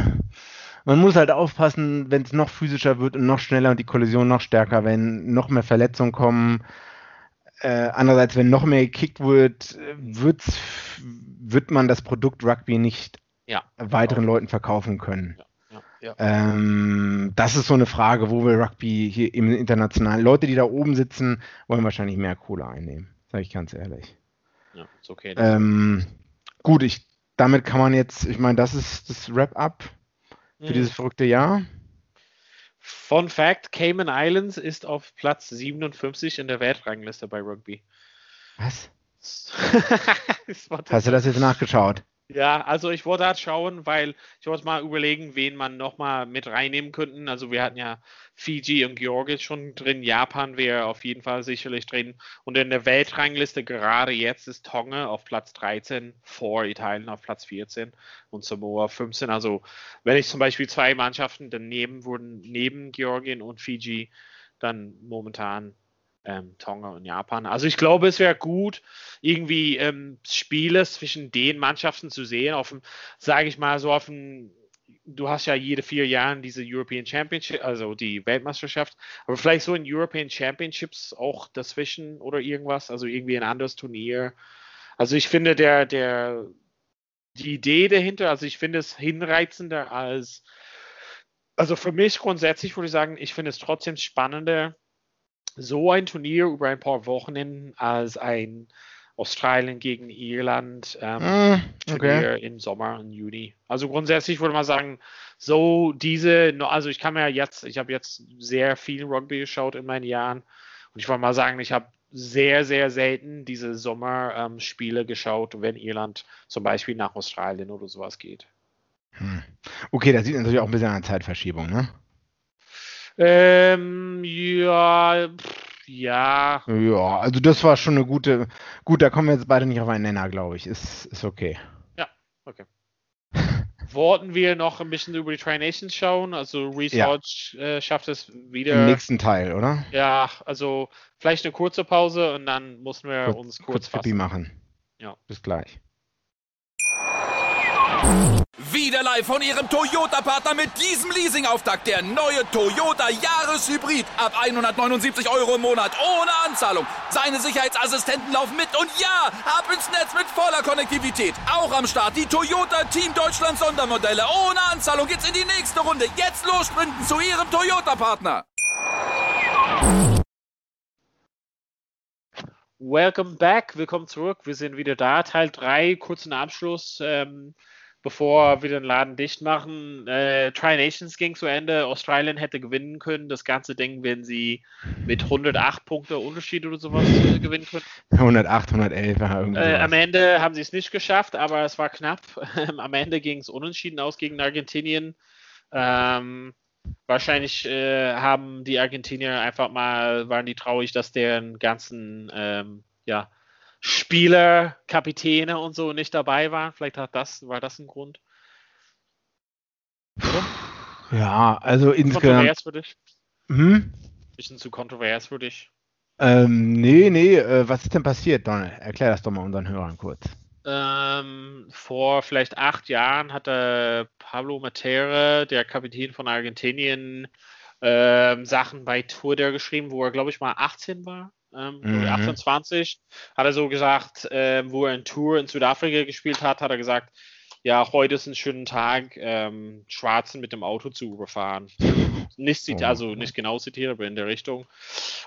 man muss halt aufpassen, wenn es noch physischer wird und noch schneller und die Kollision noch stärker, wenn noch mehr Verletzungen kommen. Äh, andererseits, wenn noch mehr gekickt wird, wird's, wird man das Produkt Rugby nicht ja, weiteren Leuten verkaufen können. ja, ja. Ähm, das ist so eine Frage, wo wir Rugby hier im internationalen, Leute, die da oben sitzen, wollen wahrscheinlich mehr Kohle einnehmen, sage ich ganz ehrlich. ja ist okay. Ähm, gut, ich, damit kann man jetzt, ich meine, das ist das Wrap-up für Mhm. dieses verrückte Jahr. Fun Fact: Cayman Islands ist auf Platz 57 in der Weltrangliste bei Rugby. Was? Hast du das jetzt nachgeschaut? Ja, also ich wollte halt schauen, weil ich wollte mal überlegen, wen man nochmal mit reinnehmen könnten. Also wir hatten ja Fiji und Georgien schon drin, Japan wäre auf jeden Fall sicherlich drin. Und in der Weltrangliste gerade jetzt ist Tonga auf Platz 13, vor Italien auf Platz 14 und Samoa 15. Also wenn ich zum Beispiel zwei Mannschaften daneben wurden, neben Georgien und Fiji, dann momentan ähm, Tonga und Japan. Also ich glaube, es wäre gut, irgendwie ähm, Spiele zwischen den Mannschaften zu sehen, auf dem, sage ich mal, so auf dem, du hast ja jede vier Jahre diese European Championship, also die Weltmeisterschaft, aber vielleicht so in European Championships auch dazwischen oder irgendwas, also irgendwie ein anderes Turnier. Also ich finde der, der, die Idee dahinter, also ich finde es hinreizender als, also für mich grundsätzlich würde ich sagen, ich finde es trotzdem spannender, so ein Turnier über ein paar Wochen als ein Australien gegen Irland ähm, Hm, Turnier okay. im Sommer, im Juni. Also grundsätzlich würde man sagen, so diese, also ich kann mir jetzt, ich habe jetzt sehr viel Rugby geschaut in meinen Jahren und ich wollte mal sagen, ich habe sehr, sehr selten diese Sommerspiele geschaut, wenn Irland zum Beispiel nach Australien oder sowas geht. Hm. Okay, das sieht natürlich auch ein bisschen an Zeitverschiebung, ne? Ähm, ja, pff, ja, Ja, also das war schon eine gute. Gut, da kommen wir jetzt beide nicht auf einen Nenner, glaube ich. Ist, ist okay. okay. wollten wir noch ein bisschen über die Tri Nations schauen. Also Reese Ja. Äh, schafft es wieder. Im nächsten Teil, oder? Ja, also vielleicht eine kurze Pause und dann müssen wir Kurz- uns kurz, kurz fassen. machen. Ja. Bis gleich. Wieder live von Ihrem Toyota-Partner mit diesem Leasing-Auftakt. Der neue Toyota Jahreshybrid. Ab 179 Euro im Monat. Ohne Anzahlung. Seine Sicherheitsassistenten laufen mit. Und ja, ab ins Netz mit voller Konnektivität. Auch am Start die Toyota Team Deutschland Sondermodelle. Ohne Anzahlung geht's in die nächste Runde. Jetzt los sprinten zu Ihrem Toyota-Partner. Welcome back, willkommen zurück. Wir sind wieder da. Teil 3, kurzen Abschluss, ähm, bevor wir den Laden dicht machen. Äh, Tri Nations ging zu Ende. Australien hätte gewinnen können. Das ganze Ding, wenn sie mit 108 Punkte Unterschied oder sowas äh, gewinnen können. 108, 111 war irgendwie. Äh, am Ende haben sie es nicht geschafft, aber es war knapp. am Ende ging es unentschieden aus gegen Argentinien. Ähm, wahrscheinlich äh, haben die Argentinier einfach mal, waren die traurig, dass deren ganzen ähm, ja, Spieler, Kapitäne und so nicht dabei waren. Vielleicht hat das, war das ein Grund. Ja, also insgesamt. Kontrovers für dich? Hm? Bisschen zu kontrovers für dich. Ähm, nee, nee, äh, was ist denn passiert, Donald? Erklär das doch mal unseren Hörern kurz. Ähm, vor vielleicht acht Jahren hatte Pablo Matera, der Kapitän von Argentinien, ähm, Sachen bei Twitter geschrieben, wo er, glaube ich, mal 18 war. Ähm, Mhm. oder 28. Hat er so gesagt, ähm, wo er in Tour in Südafrika gespielt hat, hat er gesagt, ja, heute ist ein schöner Tag, ähm, Schwarzen mit dem Auto zu überfahren. Nicht, zit- Oh. also nicht genau zitiert, aber in der Richtung.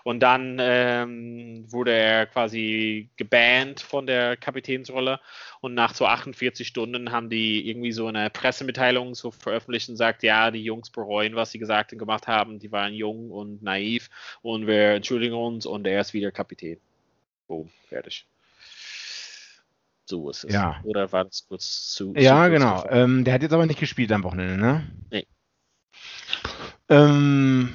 Und dann ähm, wurde er quasi gebannt von der Kapitänsrolle und nach so 48 Stunden haben die irgendwie so eine Pressemitteilung so veröffentlicht und sagt, ja, die Jungs bereuen, was sie gesagt und gemacht haben, die waren jung und naiv und wir entschuldigen uns und er ist wieder Kapitän. Boom, fertig. So ist es. Ja. Oder war das kurz zu? zu Ja, kurz genau. Ähm, der hat jetzt aber nicht gespielt am Wochenende, ne? Nee. Ähm,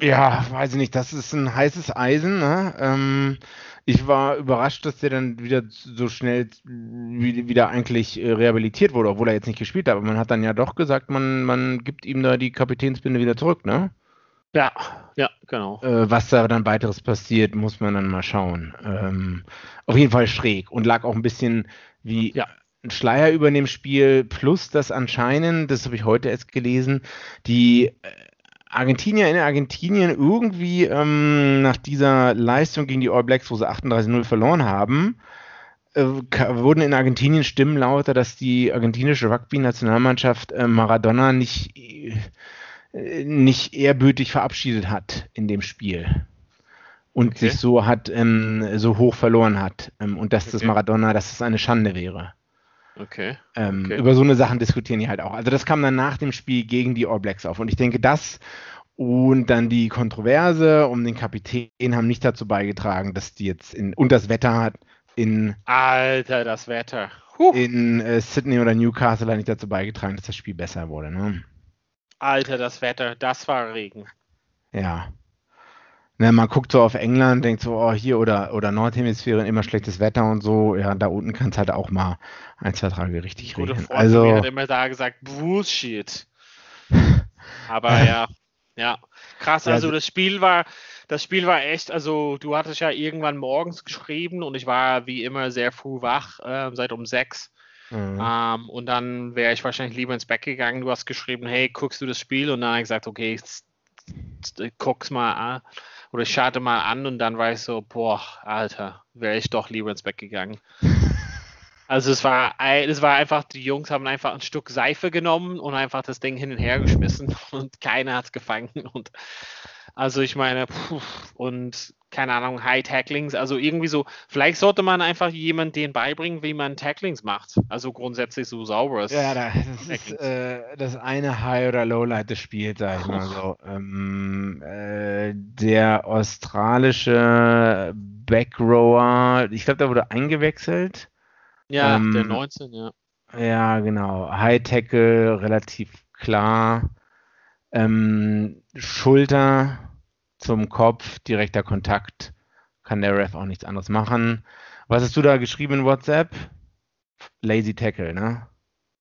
ja, weiß ich nicht, das ist ein heißes Eisen, ne? Ähm, ich war überrascht, dass der dann wieder so schnell wie- wieder eigentlich äh, rehabilitiert wurde, obwohl er jetzt nicht gespielt hat. Aber man hat dann ja doch gesagt, man, man gibt ihm da die Kapitänsbinde wieder zurück, ne? Ja, ja, genau. Äh, was da dann weiteres passiert, muss man dann mal schauen. Ähm, auf jeden Fall schräg und lag auch ein bisschen wie Ja. ein Schleier über dem Spiel, plus dass anscheinend, das habe ich heute erst gelesen, die äh, Argentinier in Argentinien irgendwie ähm, nach dieser Leistung gegen die All Blacks, wo sie 38-0 verloren haben, äh, wurden in Argentinien Stimmen lauter, dass die argentinische Rugby-Nationalmannschaft äh, Maradona nicht, äh, nicht ehrwürdig verabschiedet hat in dem Spiel. Und Okay. sich so hat, ähm, so hoch verloren hat. Ähm, und dass das Okay. Maradona, dass das eine Schande wäre. Okay. Ähm, Okay. Über so eine Sachen diskutieren die halt auch. Also das kam dann nach dem Spiel gegen die All Blacks auf. Und ich denke, das und dann die Kontroverse um den Kapitän haben nicht dazu beigetragen, dass die jetzt in, und das Wetter hat in, Alter, das Wetter. Huh. in äh, Sydney oder Newcastle hat nicht dazu beigetragen, dass das Spiel besser wurde. Ne? Alter, das Wetter. Das war Regen. Ja. Ne, man guckt so auf England, denkt so, oh, hier oder, oder Nordhemisphäre immer schlechtes Wetter und so. Ja, da unten kann es halt auch mal ein, zwei Tage richtig Gute regnen. Freund Also, hat immer da gesagt, Bullshit. Aber ja, ja. Krass, also so- das Spiel war, das Spiel war echt, also du hattest ja irgendwann morgens geschrieben und ich war wie immer sehr früh wach, äh, seit um sechs. Mhm. Ähm, und dann wäre ich wahrscheinlich lieber ins Bett gegangen. Du hast geschrieben, hey, guckst du das Spiel? Und dann habe ich gesagt, okay, ich guck's mal an. Oder ich schaute mal an und dann war ich so, boah, Alter, wäre ich doch lieber ins Bett gegangen. Also es war, es war einfach, die Jungs haben einfach ein Stück Seife genommen und einfach das Ding hin und her geschmissen und keiner hat es gefangen. Und also ich meine, puh, und keine Ahnung, High Tacklings, also irgendwie so, vielleicht sollte man einfach jemand denen beibringen, wie man Tacklings macht. Also grundsätzlich so sauberes. Ja, da- das ist äh, das eine High- oder Lowlight des Spiels, sag ich mal so. Ähm, äh, der australische Backrower, ich glaube, der wurde eingewechselt. Ja, Ähm, der 19, ja. Ja, genau. High Tackle, relativ klar. Ähm, Schulter zum Kopf, direkter Kontakt. Kann der Ref auch nichts anderes machen. Was hast du da geschrieben in WhatsApp? Lazy Tackle, ne?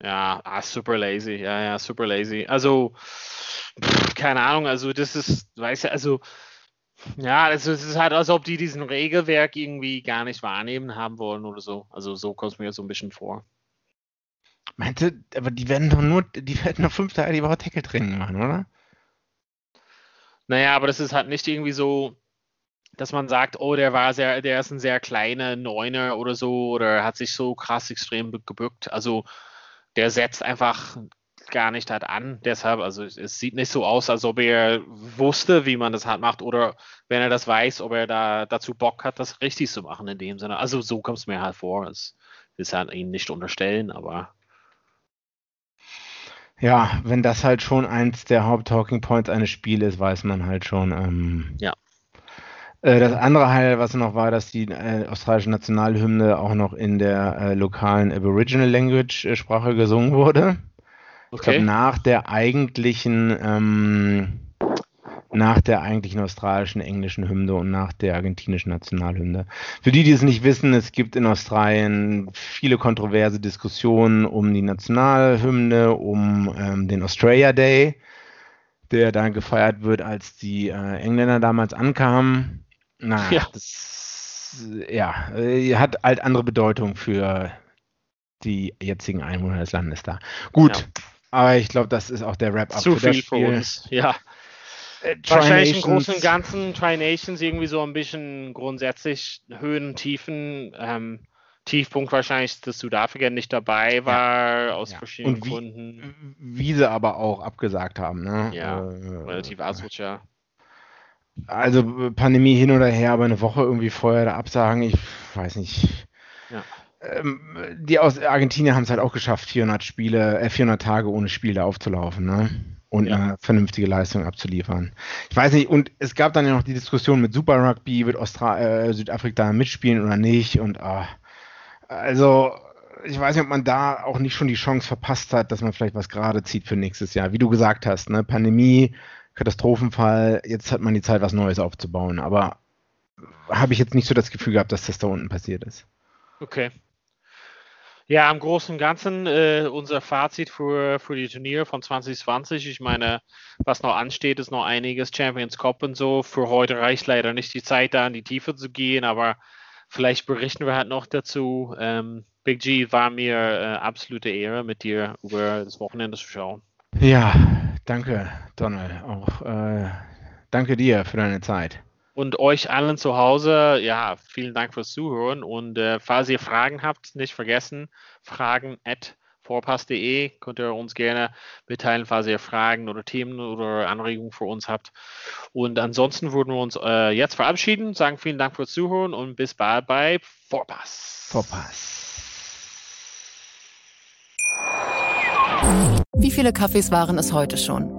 Ja, ah, super lazy. Ja, ja, super lazy. Also, pff, keine Ahnung, also das ist, weißt du, also, ja, also es ist halt, als ob die diesen Regelwerk irgendwie gar nicht wahrnehmen haben wollen oder so. Also so kommt es mir so ein bisschen vor. Meinte, aber die werden doch nur, die werden noch fünf Tage die Woche Tackle-Training machen, oder? Naja, aber das ist halt nicht irgendwie so, dass man sagt, oh, der war sehr, der ist ein sehr kleiner Neuner oder so oder hat sich so krass extrem gebückt. Also der setzt einfach gar nicht halt an. Deshalb, also es sieht nicht so aus, als ob er wusste, wie man das halt macht oder wenn er das weiß, ob er da dazu Bock hat, das richtig zu machen in dem Sinne. Also so kommt es mir halt vor. Es ist halt ihn nicht unterstellen, aber ja, wenn das halt schon eins der Haupt-Talking Points eines Spiels ist, weiß man halt schon. Ähm, ja. Äh, das andere Highlight, was noch war, dass die äh, australische Nationalhymne auch noch in der äh, lokalen Aboriginal Language äh, Sprache gesungen wurde. Okay. Ich glaube, nach der eigentlichen ähm, nach der eigentlichen australischen englischen Hymne und nach der argentinischen Nationalhymne. Für die, die es nicht wissen, es gibt in Australien viele kontroverse Diskussionen um die Nationalhymne, um ähm, den Australia Day, der dann gefeiert wird, als die äh, Engländer damals ankamen. Na, ja. das ja, äh, hat halt andere Bedeutung für die jetzigen Einwohner des Landes da. Gut, ja. aber ich glaube, das ist auch der Wrap-up für das Spiel. Für uns. Ja. Äh, Wahrscheinlich im Großen und Ganzen Tri-Nations irgendwie so ein bisschen grundsätzlich Höhen, Tiefen. Ähm, Tiefpunkt wahrscheinlich, dass Südafrika nicht dabei war, ja. aus ja. verschiedenen und wie, Gründen. Wie sie aber auch abgesagt haben. Ne? Ja, äh, relativ asozial. Also Pandemie hin oder her, aber eine Woche irgendwie vorher da absagen, ich weiß nicht. Ja. Ähm, die aus Argentinien haben es halt auch geschafft, 400 Spiele, äh, 400 Tage ohne Spiele aufzulaufen. Ne? Und eine vernünftige Leistung abzuliefern. Ich weiß nicht, und es gab dann ja noch die Diskussion mit Super Rugby, wird Austra äh, Südafrika mitspielen oder nicht und ah, also ich weiß nicht, ob man da auch nicht schon die Chance verpasst hat, dass man vielleicht was gerade zieht für nächstes Jahr. Wie du gesagt hast, ne, Pandemie, Katastrophenfall, jetzt hat man die Zeit, was Neues aufzubauen, aber habe ich jetzt nicht so das Gefühl gehabt, dass das da unten passiert ist. Okay. Ja, im Großen und Ganzen äh, unser Fazit für, für die Turniere von 2020. Ich meine, was noch ansteht, ist noch einiges Champions Cup und so. Für heute reicht leider nicht die Zeit, da in die Tiefe zu gehen, aber vielleicht berichten wir halt noch dazu. Ähm, Big G, war mir äh, absolute Ehre, mit dir über das Wochenende zu schauen. Ja, danke, Donald. Auch äh, danke dir für deine Zeit. Und euch allen zu Hause, ja, vielen Dank fürs Zuhören. Und äh, falls ihr Fragen habt, nicht vergessen, fragen at vorpass.de könnt ihr uns gerne mitteilen, falls ihr Fragen oder Themen oder Anregungen für uns habt. Und ansonsten würden wir uns äh, jetzt verabschieden, sagen vielen Dank fürs Zuhören und bis bald bei Vorpass. Vorpass. Wie viele Kaffees waren es heute schon?